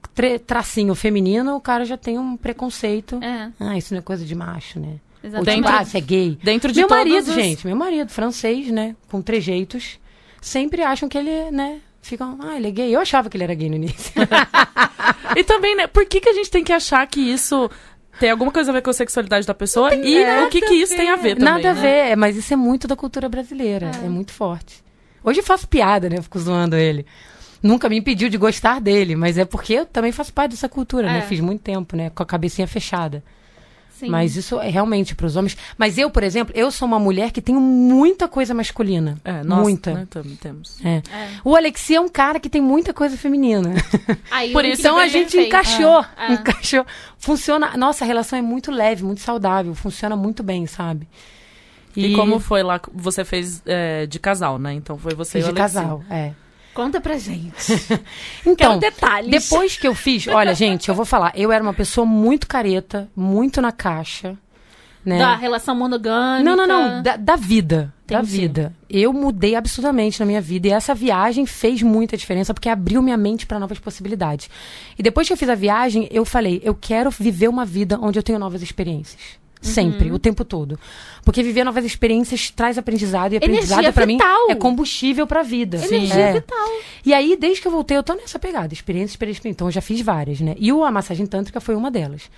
tracinho feminino, o cara já tem um preconceito. É, Ah, isso não é coisa de macho, né? Ou exatamente. tipo, ah, você é gay. Dentro de meu marido, as- gente, meu marido, francês, né? Com trejeitos, sempre acham que ele, né? Ficam, ah, ele é gay. Eu achava que ele era gay no início. E também, né, por que, que a gente tem que achar que isso tem alguma coisa a ver com a sexualidade da pessoa e o que, que isso tem a ver também, Nada a né? ver, mas isso é muito da cultura brasileira. É, muito forte. Hoje eu faço piada, né? Eu fico zoando ele. Nunca me impediu de gostar dele, mas é porque eu também faço parte dessa cultura, É. né? Fiz muito tempo, né? Com a cabecinha fechada. Sim. Mas isso é realmente para os homens. Mas eu, por exemplo, eu sou uma mulher que tenho muita coisa masculina. É, nós, muita. né, tam- temos. É. É. O Alexi é um cara que tem muita coisa feminina. Aí, Por isso, Então a é gente perfeito. encaixou. É. Encaixou. Funciona. Nossa, a relação é muito leve, muito saudável. Funciona muito bem, sabe? E, como foi lá, você fez é, de casal, né? Então foi você Fiz e o de casal, é. Conta pra gente. Então, detalhes. depois que eu fiz, olha, gente, eu vou falar, eu era uma pessoa muito careta, muito na caixa, né? Da relação monogâmica. Não, não, não, da, da vida, da Entendi. vida. Eu mudei absurdamente na minha vida e essa viagem fez muita diferença porque abriu minha mente para novas possibilidades. E depois que eu fiz a viagem, eu falei, eu quero viver uma vida onde eu tenho novas experiências. Sempre, Uhum. o tempo todo. Porque viver novas experiências traz aprendizado e aprendizado para mim é combustível para a vida. Energia É. vital. E aí, desde que eu voltei, eu tô nessa pegada. Experiência, experiência. Então, eu já fiz várias, né? E a massagem tântrica foi uma delas.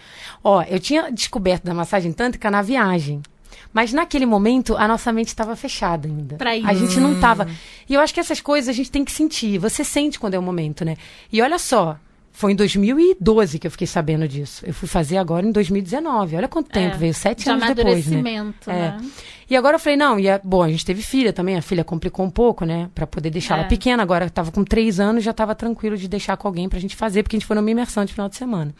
Ó, eu tinha descoberto da massagem tântrica na viagem. Mas naquele momento, a nossa mente estava fechada ainda. Pra. A gente não tava. E eu acho que essas coisas a gente tem que sentir. Você sente quando é o momento, né? E olha só. Foi em 2012 que eu fiquei sabendo disso. Eu fui fazer agora em 2019. Olha quanto tempo, É, veio sete De anos depois, né? É. né? E agora eu falei, não, e a- bom, a gente teve filha também, a filha complicou um pouco, né? Pra poder deixar É. ela pequena. Agora tava com três anos, já tava tranquilo de deixar com alguém pra gente fazer, porque a gente foi numa imersão de final de semana.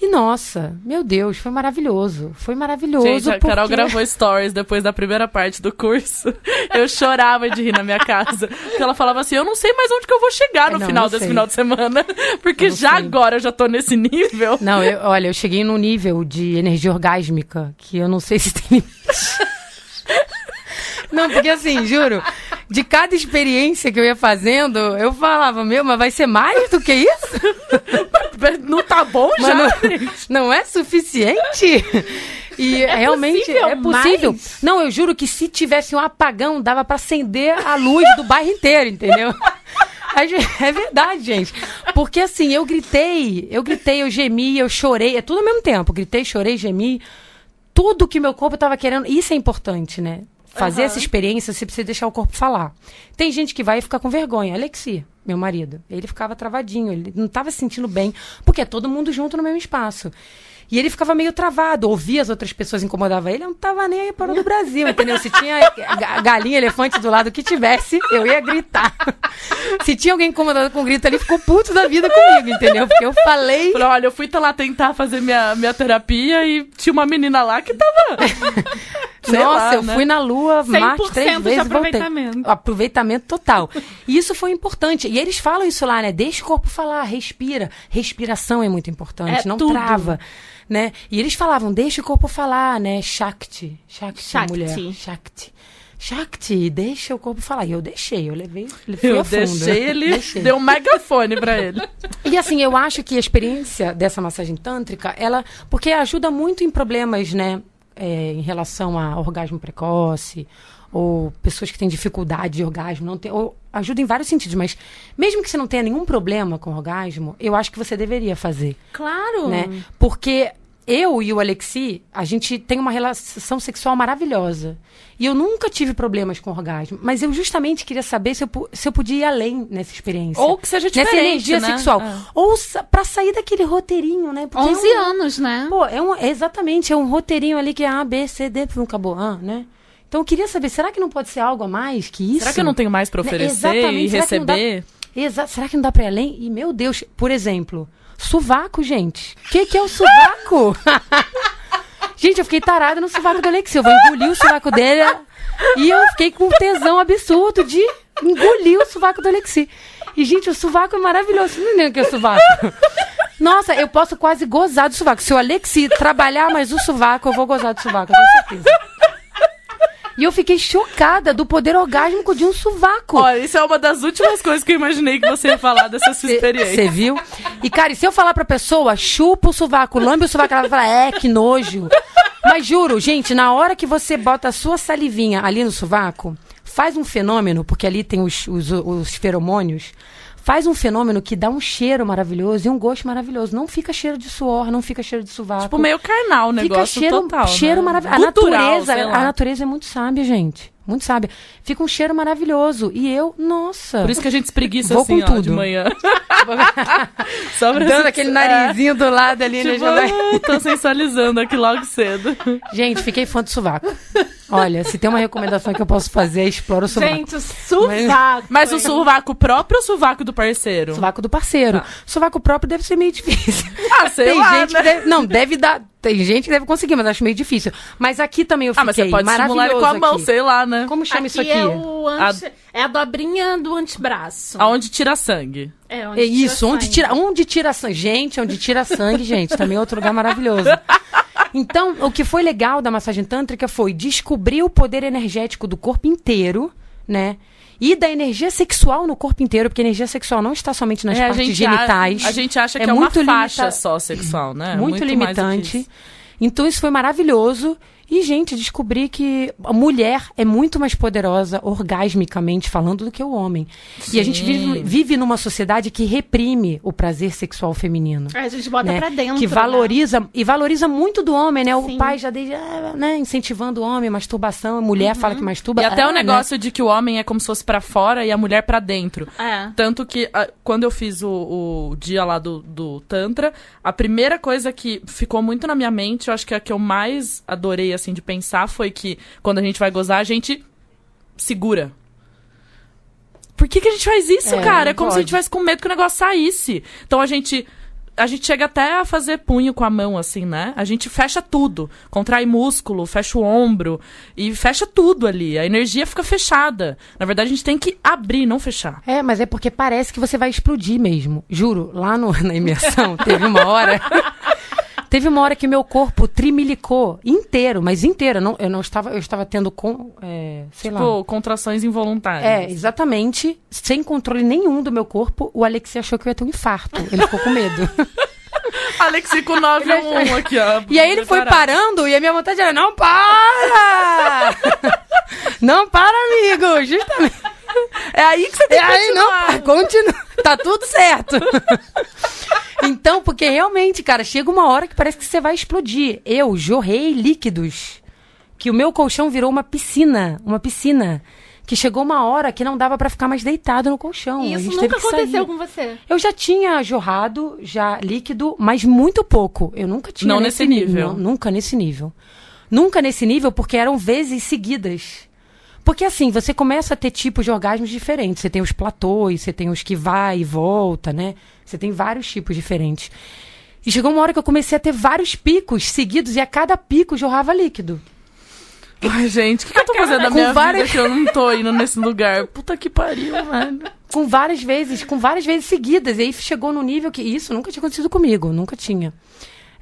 E nossa, meu Deus, foi maravilhoso. Foi maravilhoso. Gente, a Carol porque- gravou stories depois da primeira parte do curso. Eu chorava de rir na minha casa. Porque ela falava assim: Eu não sei mais onde que eu vou chegar no não, final desse sei. final de semana. Porque já sei. agora eu já tô nesse nível. Não, eu- olha, eu cheguei num nível de energia orgásmica que eu não sei se tem limite. Não, porque assim, juro, de cada experiência que eu ia fazendo, eu falava, meu, mas vai ser mais do que isso? Não tá bom Mas já? não, não é suficiente? E realmente possível é possível. mais? Não, eu juro que se tivesse um apagão, dava pra acender a luz do bairro inteiro, entendeu? É verdade, gente. Porque assim, eu gritei, eu gritei, eu gemi, eu chorei, é tudo ao mesmo tempo. Gritei, chorei, gemi. Tudo que meu corpo tava querendo. Isso é importante, né? Fazer Aham. essa experiência, você precisa deixar o corpo falar. Tem gente que vai ficar com vergonha. Alexi, meu marido, ele ficava travadinho, ele não estava se sentindo bem, porque é todo mundo junto no mesmo espaço. E ele ficava meio travado, ouvia as outras pessoas incomodava ele, eu não tava nem aí para o Brasil, entendeu? Se tinha ga- galinha, elefante do lado que tivesse, eu ia gritar. Se tinha alguém incomodado com grito, ele ficou puto da vida comigo, entendeu? Porque eu falei Falei, olha, eu fui lá tentar fazer minha, minha terapia e tinha uma menina lá que tava. sei Nossa, lá, eu né? fui na lua, 100% Marte três de vezes e voltei. aproveitamento. Aproveitamento total. E isso foi importante. E eles falam isso lá, né? Deixa o corpo falar, respira. Respiração é muito importante, É não tudo. trava. Né? E eles falavam, deixa o corpo falar, né? Shakti. Shakti, Shakti. mulher. Shakti. Shakti, deixa o corpo falar. E eu deixei, eu levei, fui Eu deixei ele, Deixei. deu um megafone pra ele. E assim, eu acho que a experiência dessa massagem tântrica, ela. Porque ajuda muito em problemas, né? É, em relação a orgasmo precoce, ou pessoas que têm dificuldade de orgasmo, não tem, ou ajuda em vários sentidos, mas mesmo que você não tenha nenhum problema com orgasmo, eu acho que você deveria fazer, Claro. né? Porque eu e o Alexi, a gente tem uma relação sexual maravilhosa. E eu nunca tive problemas com orgasmo. Mas eu justamente queria saber se eu, se eu podia ir além nessa experiência. Ou que seja Nessa diferente, energia né? sexual. É. Ou sa pra sair daquele roteirinho, né? Porque 11 é um, anos, né? Pô, é um, é exatamente, é um roteirinho ali que é A, B, C, D, não acabou, ah, né? Então eu queria saber, será que não pode ser algo a mais que isso? Será que eu não tenho mais pra Né, oferecer exatamente, e será receber? Exa será que não dá pra ir além? E, meu Deus, por exemplo, sovaco, gente. O que, que é o sovaco? gente, eu fiquei tarada no sovaco do Alexi. Eu vou engolir o sovaco dele e eu fiquei com um tesão absurdo de engolir o sovaco do Alexi. E, gente, o sovaco é maravilhoso. Não entende o que é sovaco? Nossa, eu posso quase gozar do sovaco. Se o Alexi trabalhar mais o sovaco, eu vou gozar do sovaco, tenho certeza. E eu fiquei chocada do poder orgásmico de um sovaco. Olha, isso é uma das últimas coisas que eu imaginei que você ia falar dessa sua experiência. Você viu? E, cara, e se eu falar pra pessoa, chupa o sovaco, lambe o sovaco, ela vai falar, é, que nojo. Mas juro, gente, na hora que você bota a sua salivinha ali no sovaco, faz um fenômeno, porque ali tem os, os, os feromônios, faz um fenômeno que dá um cheiro maravilhoso e um gosto maravilhoso. Não fica cheiro de suor, não fica cheiro de sovaco. Tipo, meio carnal o Fica negócio cheiro, total, cheiro né? maravilhoso. A natureza, a natureza é muito sábia, gente. Muito sábia. Fica um cheiro maravilhoso. E eu, nossa. Por isso que a gente espreguiça Vou assim, com ó, de tudo. manhã. Só pra Dando aquele é, narizinho do lado ali, né? Tipo, já vai- tô sensualizando aqui logo cedo. Gente, fiquei fã do sovaco. Olha, se tem uma recomendação que eu posso fazer, é explora o sovaco. Gente, o sovaco. Mas o hein? sovaco próprio ou o sovaco do parceiro? Sovaco do parceiro. Tá. Sovaco próprio deve ser meio difícil. Ah, sei tem lá, gente né? que deve, não, deve dar, tem gente que deve conseguir, mas acho meio difícil. Mas aqui também eu Ah, fiquei mas você pode estimular ele com a mão, aqui. sei lá, né? Como chama isso aqui? é, o anti- é a dobrinha do antebraço. Aonde tira sangue. É, onde É isso, tira onde sangue. tira, onde tira sangue. Gente, onde tira sangue, gente, também é outro lugar maravilhoso. Então, o que foi legal da massagem tântrica foi descobrir o poder energético do corpo inteiro, né? E da energia sexual no corpo inteiro, porque a energia sexual não está somente nas É, a partes gente genitais. A, a gente acha É que é, uma muito faixa limita- só sexual, né? muito, mais do que limitante. isso. Então isso foi maravilhoso. E, gente, descobri que a mulher é muito mais poderosa, orgasmicamente falando, do que o homem. E a gente Sim. vive, vive numa sociedade que reprime o prazer sexual feminino. É, a gente bota né? pra dentro. que né? valoriza e valoriza muito do homem, né? O Sim. pai já desde, ah, né, incentivando o homem, masturbação, a mulher fala que masturba. E até ah, o né? negócio de que o homem é como se fosse pra fora e a mulher pra dentro. É. Tanto que ah, quando eu fiz o, o dia lá do, do Tantra, a primeira coisa que ficou muito na minha mente, eu acho que a que eu mais adorei, assim, de pensar, foi que quando a gente vai gozar, a gente segura. Por que, que a gente faz isso, É, cara? É como se a gente pode. tivesse com medo que o negócio saísse. Então a gente. A gente chega até a fazer punho com a mão, assim, né? A gente fecha tudo. Contrai músculo, fecha o ombro e fecha tudo ali. A energia fica fechada. Na verdade, a gente tem que abrir, não fechar. É, mas é porque parece que você vai explodir mesmo. Juro, lá no- na imersão teve uma hora. teve uma hora que meu corpo trimilicou inteiro, mas inteiro. Não, eu não estava, eu estava tendo com, é, sei lá. Tipo, contrações involuntárias. É, exatamente. Sem controle nenhum do meu corpo, o Alexi achou que eu ia ter um infarto. Ele ficou com medo. Alexi com 911 aqui, ó. E aí ele foi parando e a minha vontade era: não para! não para, amigo! Justamente. É aí que você tem E que aí, não, continuar. pá, continua. Tá tudo certo. então, porque realmente, cara, chega uma hora que parece que você vai explodir. Eu jorrei líquidos que o meu colchão virou uma piscina, uma piscina. Que chegou uma hora que não dava pra ficar mais deitado no colchão. E isso nunca que sair. aconteceu com você. Eu já tinha jorrado, já líquido, mas muito pouco. Eu nunca tinha Não nesse nível. Não, nunca nesse nível. Nunca nesse nível, porque eram vezes seguidas. Porque assim, você começa a ter tipos de orgasmos diferentes. Você tem os platôs, você tem os que vai e volta, né? Você tem vários tipos diferentes. E chegou uma hora que eu comecei a ter vários picos seguidos e a cada pico jorrava líquido. Ai, gente, o que, que eu tô fazendo na com minha várias- vida que eu não tô indo nesse lugar? Puta que pariu, velho. Com várias vezes, com várias vezes seguidas. E aí chegou no nível que isso nunca tinha acontecido comigo, nunca tinha.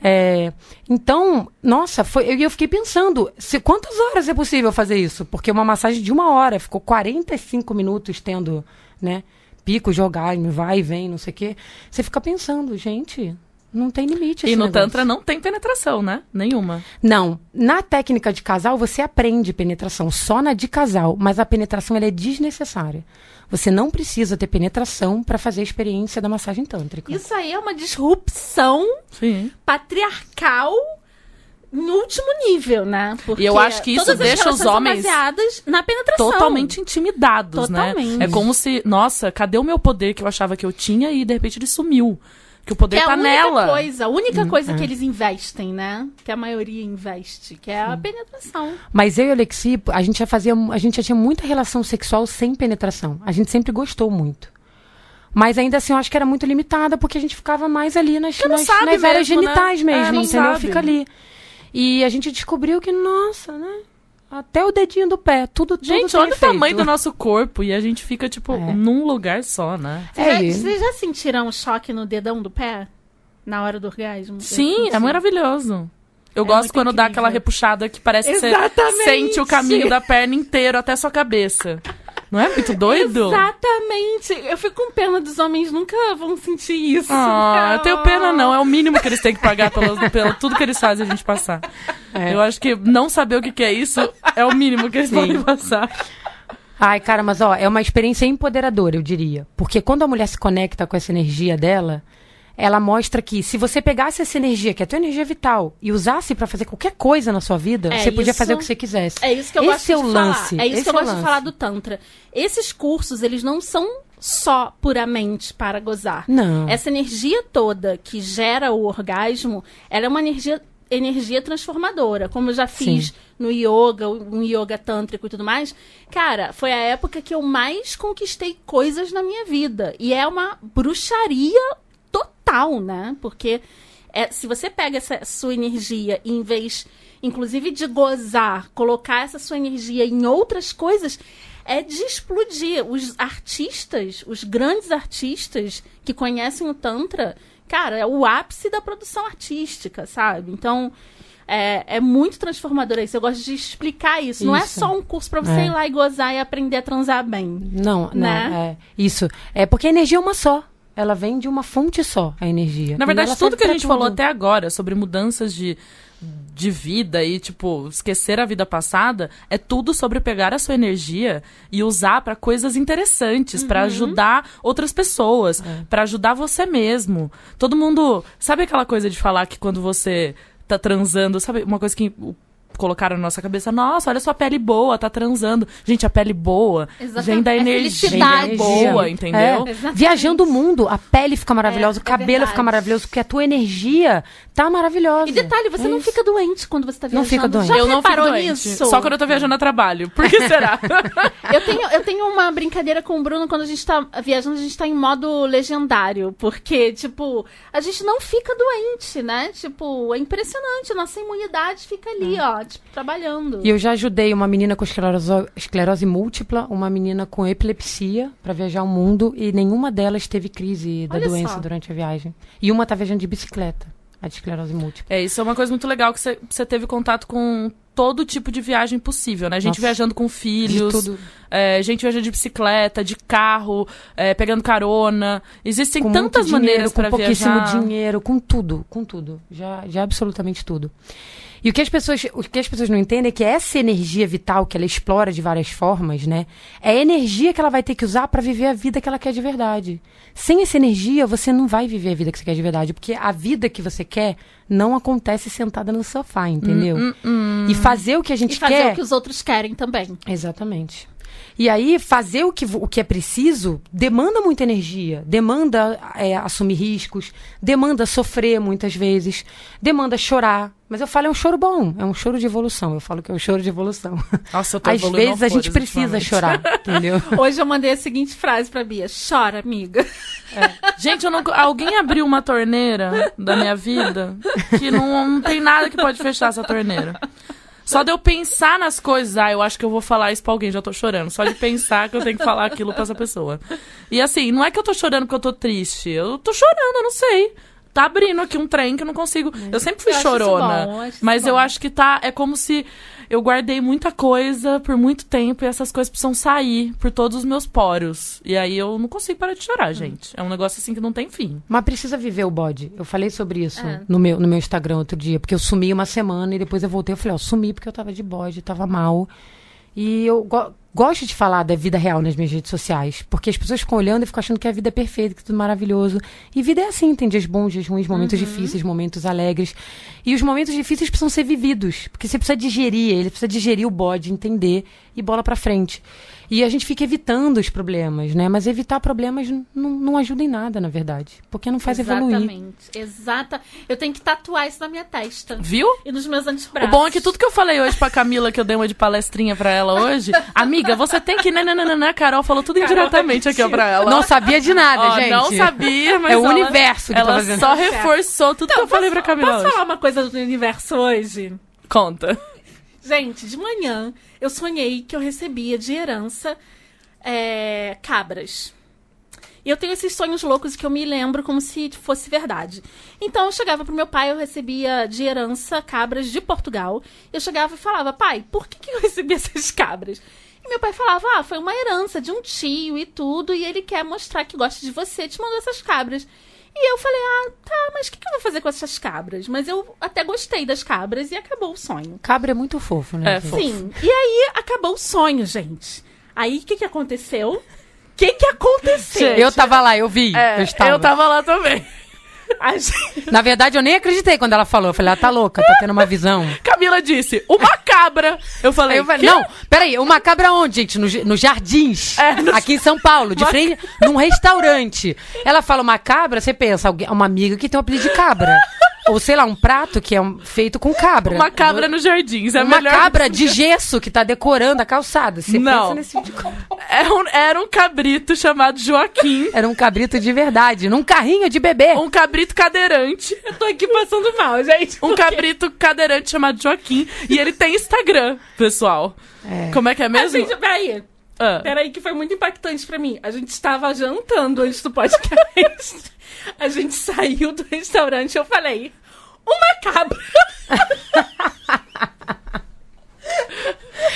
É, então, nossa, foi, eu, eu fiquei pensando, se, quantas horas é possível fazer isso? Porque uma massagem de uma hora, ficou 45 minutos tendo, né, pico orgasmo, vai e vem, não sei o quê. Você fica pensando, gente, não tem limite E no negócio. Tantra não tem penetração, né? Nenhuma. Não, na técnica de casal você aprende penetração, só na de casal, mas a penetração ela é desnecessária. Você não precisa ter penetração para fazer a experiência da massagem tântrica. Isso aí é uma disrupção Sim. patriarcal no último nível, né? Porque E eu acho que isso todas as deixa os homens baseadas na penetração. Totalmente intimidados, Totalmente. né? É como se, nossa, cadê o meu poder que eu achava que eu tinha e de repente ele sumiu. Que o poder Que é a tá única nela. coisa, a única coisa é. que eles investem, né? Que a maioria investe, que é a penetração. Mas eu e o Alexi, a gente já fazia, a gente já tinha muita relação sexual sem penetração. A gente sempre gostou muito. Mas ainda assim, eu acho que era muito limitada, porque a gente ficava mais ali nas, nas, nas áreas mesmo, né? genitais É, mesmo, não entendeu? sabe. Fica ali. E a gente descobriu que, nossa, né? Até o dedinho do pé, tudo, tudo Gente, olha o tamanho do nosso corpo e a gente fica, tipo, É. num lugar só, né? Vocês, já, É, e- vocês já sentiram um choque no dedão do pé? Na hora do orgasmo? Sim, é maravilhoso. Eu É gosto quando dá incrível. aquela repuxada que parece que você Exatamente. sente o caminho da perna inteiro até sua cabeça. Não é muito doido? Exatamente. Eu fico com pena dos homens, nunca vão sentir isso. Ah, eu tenho pena não, é o mínimo que eles têm que pagar pelo, pelo tudo que eles fazem a gente passar. É. Eu acho que não saber o que, que é isso é o mínimo que eles Sim. podem passar. Ai, cara, mas ó, é uma experiência empoderadora, eu diria. Porque quando a mulher se conecta com essa energia dela, ela mostra que se você pegasse essa energia, que é a tua energia vital, e usasse pra fazer qualquer coisa na sua vida, É você podia isso- fazer o que você quisesse. É isso que eu Esse gosto é de o falar. lance, É isso esse que eu é gosto de falar do Tantra. Esses cursos, eles não são só puramente para gozar. Não. Essa energia toda que gera o orgasmo, ela é uma energia, energia transformadora. Como eu já fiz Sim. no yoga, um yoga tântrico e tudo mais. Cara, foi a época que eu mais conquistei coisas na minha vida. E é uma bruxaria total, né? Porque é, se você pega essa sua energia e em vez, inclusive, de gozar, colocar essa sua energia em outras coisas, é de explodir. Os artistas, os grandes artistas que conhecem o Tantra, cara, é o ápice da produção artística, sabe? Então. É, é muito transformador isso. Eu gosto de explicar isso. Não é Isso. só um curso pra você É. ir lá e gozar e aprender a transar bem. Não, não, Né? é. Isso. É porque a energia é uma só. Ela vem de uma fonte só, a energia. Na verdade, tudo que a gente tudo. falou até agora sobre mudanças de, de vida e, tipo, esquecer a vida passada, é tudo sobre pegar a sua energia e usar pra coisas interessantes, Uhum. ajudar outras pessoas, É. pra ajudar você mesmo. Todo mundo. Sabe aquela coisa de falar que quando você tá transando, sabe uma coisa que. o- Colocaram na nossa cabeça, nossa, olha sua pele boa, tá transando. Gente, a pele boa Exatamente. vem da É energia felicidade. boa, entendeu? É. Exatamente. Viajando o mundo, a pele fica maravilhosa, É, o cabelo é fica maravilhoso, porque a tua energia tá maravilhosa. E detalhe, você É não isso. fica doente quando você tá Não viajando. fica doente. Já eu não fico doente. nisso? Só quando eu tô viajando a trabalho. Por que será? Eu tenho, eu tenho uma brincadeira com o Bruno quando a gente tá viajando, a gente tá em modo legendário. Porque, tipo, a gente não fica doente, né? Tipo, é impressionante. Nossa imunidade fica ali, ó, tipo, trabalhando. E eu já ajudei uma menina com esclerose, esclerose múltipla, uma menina com epilepsia pra viajar o mundo e nenhuma delas teve crise da Olha doença só. durante a viagem. E uma tá viajando de bicicleta, a de esclerose múltipla. É, isso é uma coisa muito legal que você- teve contato com todo tipo de viagem possível, né? Gente Nossa. viajando com filhos, é, gente viajando de bicicleta, de carro, é, pegando carona. Existem com tantas dinheiro, maneiras com para pouquíssimo viajar. dinheiro, com tudo, com tudo. Já, já absolutamente tudo. E o que as pessoas, o que as pessoas não entendem é que essa energia vital que ela explora de várias formas, né? É a energia que ela vai ter que usar para viver a vida que ela quer de verdade. Sem essa energia, você não vai viver a vida que você quer de verdade, porque a vida que você quer não acontece sentada no sofá, entendeu? Hum, hum. E fazer o que a E gente fazer quer. o que os outros querem também. Exatamente. E aí, fazer o que, o que é preciso demanda muita energia, demanda é, assumir riscos, demanda sofrer muitas vezes, demanda chorar. Mas eu falo, é um choro bom, é um choro de evolução. Eu falo que é um choro de evolução. Nossa, eu tô Às vezes a gente precisa chorar, entendeu? Hoje eu mandei a seguinte frase pra Bia: chora, amiga. Gente, eu não... alguém abriu uma torneira da minha vida que não, não tem nada que pode fechar essa torneira. Só de eu pensar nas coisas, ah, eu acho que eu vou falar isso pra alguém, já tô chorando. Só de pensar que eu tenho que falar aquilo pra essa pessoa. E assim, não é que eu tô chorando porque eu tô triste. Eu tô chorando, eu não sei. Tá abrindo aqui um trem que eu não consigo. Eu sempre fui Eu chorona. bom, eu mas eu bom. acho que tá. É como se eu guardei muita coisa por muito tempo e essas coisas precisam sair por todos os meus poros. E aí eu não consigo parar de chorar, gente. É um negócio assim que não tem fim. Mas precisa viver o bode. Eu falei sobre isso É. no, meu, no meu Instagram outro dia, porque eu sumi uma semana e depois eu voltei. Eu falei, ó, sumi porque eu tava de bode, tava mal. E eu gosto de falar da vida real nas minhas redes sociais, porque as pessoas ficam olhando e ficam achando que a vida é perfeita, que tudo maravilhoso. E vida é assim, tem dias bons, dias ruins, momentos difíceis, momentos alegres. E os momentos difíceis precisam ser vividos, porque você precisa digerir ele, precisa digerir o bode, entender e bola pra frente. E a gente fica evitando os problemas, né? Mas evitar problemas não, não ajuda em nada, na verdade. Porque não faz evoluir. Exatamente. Exata. Eu tenho que tatuar isso na minha testa. Viu? E nos meus O antebraços. bom é que tudo que eu falei hoje pra Camila, que eu dei uma de palestrinha pra ela hoje, amiga, você tem que. Nananana, a Carol falou tudo indiretamente aqui ó, pra ela. Não sabia de nada, Ó, gente. não sabia, mas É o ela- universo que tá ela fazendo. só reforçou tudo que eu falei pra Camila Posso hoje. falar uma coisa do universo hoje? Conta. Gente, de manhã eu sonhei que eu recebia de herança é, cabras. E eu tenho esses sonhos loucos que eu me lembro como se fosse verdade. Então eu chegava pro meu pai, eu recebia de herança cabras de Portugal. Eu chegava e falava, pai, por que, que eu recebi essas cabras? E meu pai falava, ah, foi uma herança de um tio e tudo, e ele quer mostrar que gosta de você, te mandou essas cabras. E eu falei, ah, tá, mas o que, que eu vou fazer com essas cabras? Mas eu até gostei das cabras e acabou o sonho. Cabra é muito fofo, né? É, fofo. Sim. E aí acabou o sonho, gente. Aí o que, que aconteceu? O que, que aconteceu? Gente, Eu tava lá, eu vi. É, eu, estava. eu tava lá também. Gente- Na verdade, eu nem acreditei quando ela falou. Eu falei, ela tá louca, tá tendo uma visão. Camila disse, uma cabra. Eu falei, eu falei, não, peraí, uma cabra onde, gente? No, no Jardins, É, no- aqui em São Paulo, de Uma- frente, num restaurante. Ela fala uma cabra, você pensa, alguém- uma amiga que tem um apelido de cabra. Ou sei lá, um prato que é um- feito com cabra. Uma cabra nos jardins. É Uma melhor cabra de gesso que tá decorando a calçada. Você Não. pensa nesse tipo de. Era um, era um cabrito chamado Joaquim. Era um cabrito de verdade, num carrinho de bebê. Um cabrito cadeirante. Eu tô aqui passando mal, gente. Um cabrito cadeirante chamado Joaquim. E ele tem Instagram, pessoal. É. Como é que é mesmo? gente, peraí. Ah. Peraí, que foi muito impactante pra mim. A gente estava jantando antes do podcast. A gente saiu do restaurante e eu falei: Uma cabra.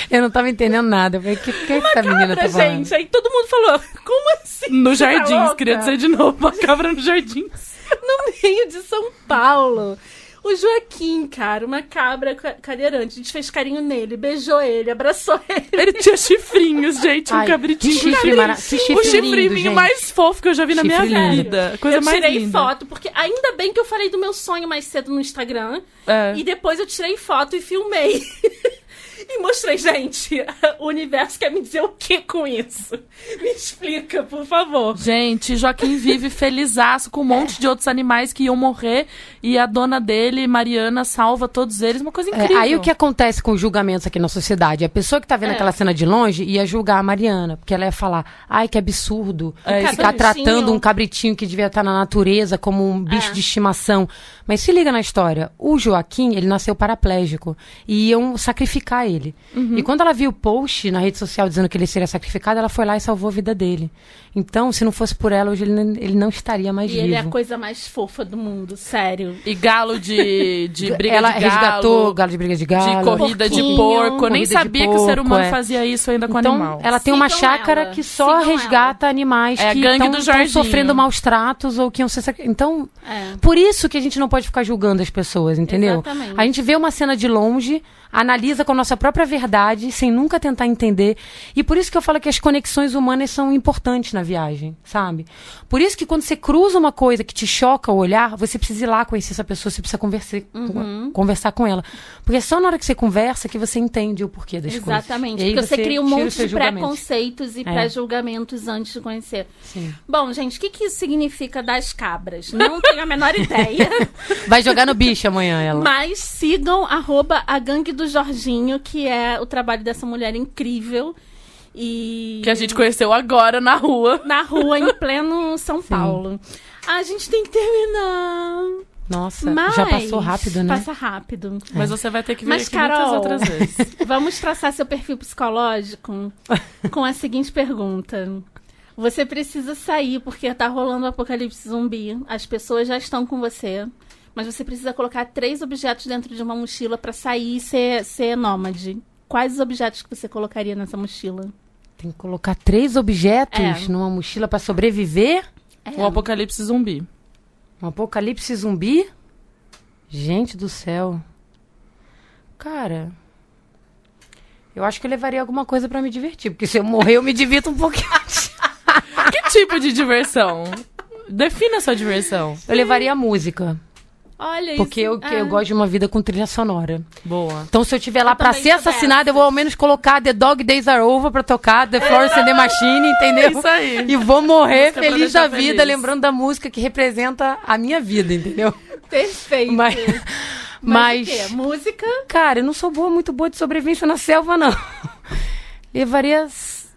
Eu não tava entendendo nada. Eu falei, o que, que essa menina tá falando? gente. Aí todo mundo falou: Como assim? No tá jardins, louca?" queria dizer de novo, uma cabra no jardins. no meio de São Paulo. O Joaquim, cara, uma cabra ca- cadeirante. A gente fez carinho nele, beijou ele, abraçou ele. Ele tinha chifrinhos, gente, um Ai, cabritinho. que chifre mara- que chifre o chifrinho lindo, gente. mais fofo que eu já vi na Chifre minha lindo. vida. Coisa eu mais tirei linda. foto, porque ainda bem que eu falei do meu sonho mais cedo no Instagram. É. E depois eu tirei foto e filmei. e mostrei, gente, o universo quer me dizer o que com isso? Me explica, por favor. Gente, Joaquim vive felizaço com um monte de outros animais que iam morrer e a dona dele, Mariana, salva todos eles. Uma coisa É, incrível. aí o que acontece com os julgamentos aqui na sociedade? A pessoa que tá vendo É. aquela cena de longe ia julgar a Mariana, porque ela ia falar, ai, que absurdo, É, ficar aí. tratando um cabritinho que devia estar na natureza como um bicho É. de estimação. Mas se liga na história, o Joaquim, ele nasceu paraplégico e iam sacrificar ele. Uhum. E quando ela viu o post na rede social dizendo que ele seria sacrificado, ela foi lá e salvou a vida dele. Então, se não fosse por ela, hoje ele, não- ele não estaria mais E vivo. ele é a coisa mais fofa do mundo, sério. E galo de, de briga ela de galo. resgatou galo de briga de galo. De corrida de porco. Eu nem sabia que o ser porco, humano é. fazia isso ainda com então, animal. ela tem uma Sigam chácara ela. que só Sigam resgata animais É que estão sofrendo maus tratos ou que iam ser... sacri- Então, É. por isso que a gente não pode ficar julgando as pessoas, entendeu? Exatamente. A gente vê uma cena de longe, analisa com a nossa própria verdade, sem nunca tentar entender. E por isso que eu falo que as conexões humanas são importantes na viagem, sabe? Por isso que quando você cruza uma coisa que te choca o olhar, você precisa ir lá conhecer essa pessoa, você precisa conversar, Uhum. conversar com ela. Porque é só na hora que você conversa que você entende o porquê das coisas. Exatamente. E aí Porque você cria um monte de preconceitos e É. pré-julgamentos antes de conhecer. Sim. Bom, gente, o que, que isso significa das cabras? Não tenho a menor ideia. Vai jogar no bicho amanhã, ela. Mas sigam arroba a gangue do Jorginho, que é o trabalho dessa mulher incrível. E Que a gente conheceu agora na rua. na rua, em pleno São Paulo. A gente tem que terminar. Nossa, Mas já passou rápido, né? Passa rápido. Mas você vai ter que vir Mas, aqui muitas Carol- outras vezes. Vamos traçar seu perfil psicológico com a seguinte pergunta. Você precisa sair porque tá rolando o apocalipse zumbi. As pessoas já estão com você. Mas você precisa colocar três objetos dentro de uma mochila pra sair e ser, ser nômade. Quais os objetos que você colocaria nessa mochila? Tem que colocar três objetos É. numa mochila pra sobreviver? É. O apocalipse zumbi. Um apocalipse zumbi? Gente do céu. Cara. Eu acho que eu levaria alguma coisa pra me divertir. Porque se eu morrer, eu me divirto um pouquinho. Que tipo de diversão? Defina a sua diversão. Eu levaria a música. Olha Porque isso. eu, que é. eu gosto de uma vida com trilha sonora. Boa. Então, se eu tiver lá Eu pra também ser assassinada, eu vou ao menos colocar The Dog Days Are Over pra tocar, The Florence and the Machine, entendeu? Isso aí. E vou morrer feliz da vida, feliz. lembrando da música que representa a minha vida, entendeu? Perfeito. Mas, Mas, mas, o quê? Música? cara, eu não sou boa, muito boa de sobrevivência na selva, não. levaria,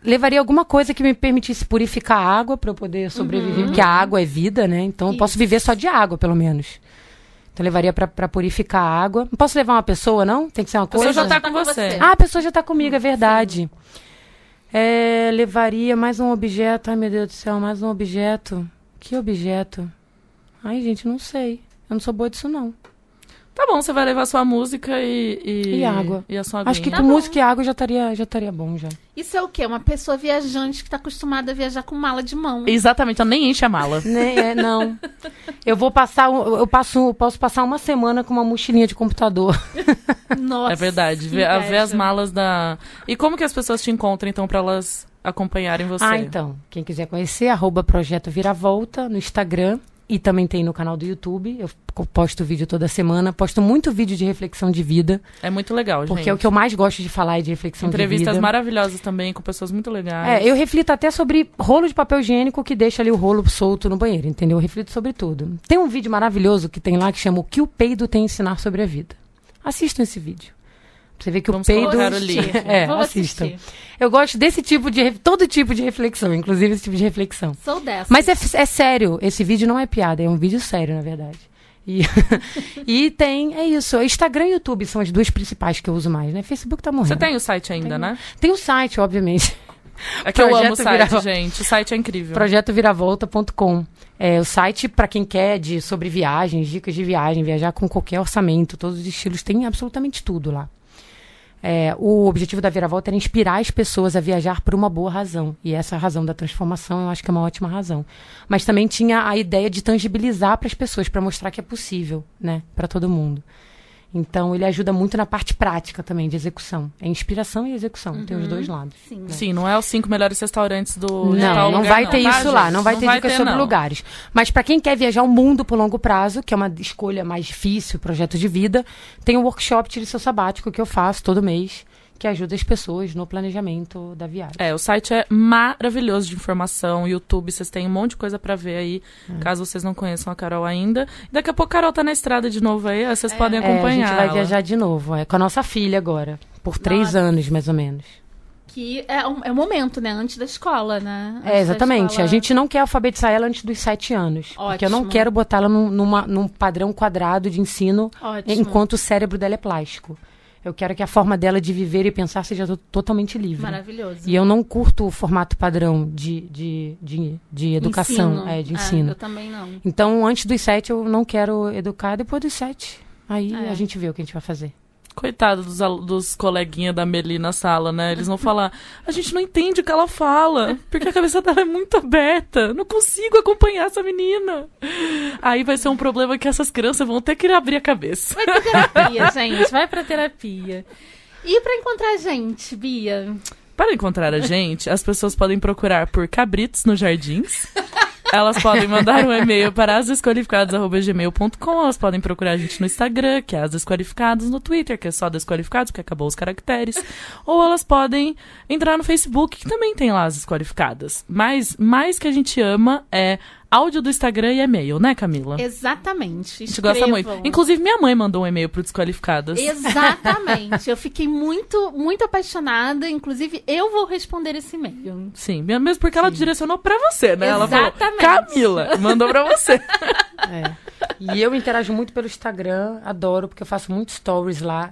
levaria alguma coisa que me permitisse purificar a água pra eu poder sobreviver, porque a água é vida, né? Então eu posso viver só de água, pelo menos. Então levaria pra, pra purificar a água. Não posso levar uma pessoa, não? Tem que ser uma pessoa coisa. já tá com você. Ah, a pessoa já tá comigo, é verdade. É, levaria mais um objeto. Ai, meu Deus do céu, mais um objeto. Que objeto? Ai, gente, não sei. Eu não sou boa disso, não. Tá bom, você vai levar sua música e. E, E água. E a sua Acho que. Tá com bom. música e água já estaria já estaria bom já. Isso é o quê? Uma pessoa viajante que tá acostumada a viajar com mala de mão. Exatamente, ela nem enche a mala. Né, é, não. Eu vou passar, eu passo, eu posso passar uma semana com uma mochilinha de computador. Nossa. é verdade. Ver, ver as malas da. E como que as pessoas te encontram, então, pra elas acompanharem você? Ah, então. Quem quiser conhecer, arroba Projeto Viravolta no Instagram. E também tem no canal do YouTube. Eu posto vídeo toda semana. Posto muito vídeo de reflexão de vida. É muito legal, Porque gente. é o que eu mais gosto de falar é de reflexão de Entrevistas vida. maravilhosas também, com pessoas muito legais. É, eu reflito até sobre rolo de papel higiênico que deixa ali o rolo solto no banheiro, entendeu? Eu reflito sobre tudo. Tem um vídeo maravilhoso que tem lá que chama O que o peido tem a ensinar sobre a vida. Assistam esse vídeo. Você ver que Vamos o peido. é, Vou assistam. assistir. Eu gosto desse tipo de. todo tipo de reflexão, inclusive esse tipo de reflexão. Sou dessa. Mas é, é sério, esse vídeo não é piada, é um vídeo sério, na verdade. E, e tem, é isso. Instagram e YouTube são as duas principais que eu uso mais, né? Facebook tá morrendo. Você tem o site ainda, Tem. né? Tem o site, obviamente. É que eu amo o Projeto site, Viravolta. gente. O site é incrível. projetoviravolta.com. É o site para quem quer de sobre viagens, dicas de viagem, viajar com qualquer orçamento, todos os estilos, tem absolutamente tudo lá. É, o objetivo da Viravolta era inspirar as pessoas a viajar por uma boa razão. E essa razão da transformação eu acho que é uma ótima razão. Mas também tinha a ideia de tangibilizar para as pessoas, para mostrar que é possível, né, para todo mundo. Então ele ajuda muito na parte prática também, de execução. É inspiração e execução, tem os dois lados. Sim. Sim, não é os cinco melhores restaurantes do Não, tal não lugar, vai ter tá, isso lá, não vai ter dicas sobre não. lugares. Mas para quem quer viajar o mundo por longo prazo, que é uma escolha mais difícil, projeto de vida, tem o workshop Tire Seu Sabático que eu faço todo mês, que ajuda as pessoas no planejamento da viagem. É, o site é maravilhoso de informação. YouTube, vocês têm um monte de coisa pra ver aí, caso vocês não conheçam a Carol ainda. Daqui a pouco a Carol tá na estrada de novo aí, vocês podem É, a acompanhar. gente vai ela. viajar de novo, é, com a nossa filha agora, por três Nossa. anos mais ou menos. Que é, um, é o momento, né? Antes da escola, né? Antes É, exatamente. escola- A gente não quer alfabetizar ela antes dos sete anos. Porque eu não Ótimo. quero botar ela num, num padrão quadrado de ensino Ótimo. enquanto o cérebro dela é plástico. Eu quero que a forma dela de viver e pensar seja to- totalmente livre. Maravilhoso. E eu não curto o formato padrão de, de, de, de educação, Ensino. é, de É, ensino. eu também não. Então, antes dos sete, eu não quero educar. Depois dos sete, aí É. a gente vê o que a gente vai fazer. Coitado dos, dos coleguinhas da Meli na sala, né? Eles vão falar, a gente não entende o que ela fala, porque a cabeça dela é muito aberta. Não consigo acompanhar essa menina. Aí vai ser um problema que essas crianças vão ter que abrir a cabeça. Vai pra terapia, gente. Vai pra terapia. E pra encontrar a gente, Bia? Para encontrar a gente, as pessoas podem procurar por Cabritos nos Jardins. Elas podem mandar um e-mail para asdesqualificados.gmail.com. Elas podem procurar a gente no Instagram, que é As Desqualificados, no Twitter, que é só Desqualificados, porque acabou os caracteres. Ou elas podem entrar no Facebook, que também tem lá As Desqualificadas. Mas mais que a gente ama é áudio do Instagram e e-mail, né, Camila? Exatamente. A gente gosta muito. Inclusive, minha mãe mandou um e-mail pro Desqualificadas. Exatamente. eu fiquei muito, muito apaixonada. Inclusive, eu vou responder esse e-mail. Sim, mesmo porque ela direcionou pra você, né? Ela falou, Exatamente. Camila, mandou pra você. É. E eu interajo muito pelo Instagram, adoro, porque eu faço muitos stories lá.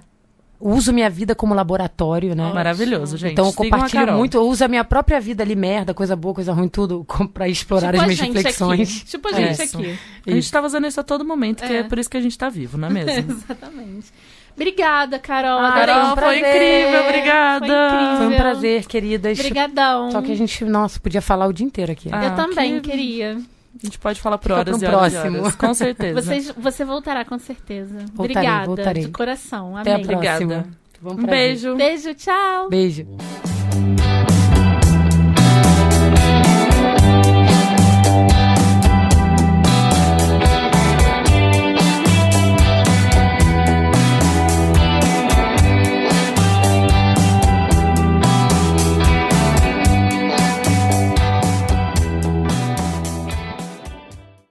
Uso minha vida como laboratório, né? Maravilhoso, gente. Então eu Sigam compartilho muito, eu uso a minha própria vida ali, merda, coisa boa, coisa ruim, tudo, pra explorar tipo as minhas reflexões. aqui. Tipo a gente Isso. aqui. A gente tá fazendo isso a todo momento, que É. é por isso que a gente tá vivo, não é mesmo? Exatamente. Obrigada, Carol. Ah, Adorei. Carol, Carol, foi incrível, obrigada. Foi incrível. Foi um prazer, queridas. Obrigadão. Só que a gente, nossa, podia falar o dia inteiro aqui. Ah, Eu também que- queria. A gente pode falar por Fica horas pro e horas, e próximo. horas. Com certeza. Vocês, você voltará com certeza. Voltarei, Obrigada. voltarei. De coração. Até a próxima. Obrigada. Um beijo. Beijo, tchau. Beijo.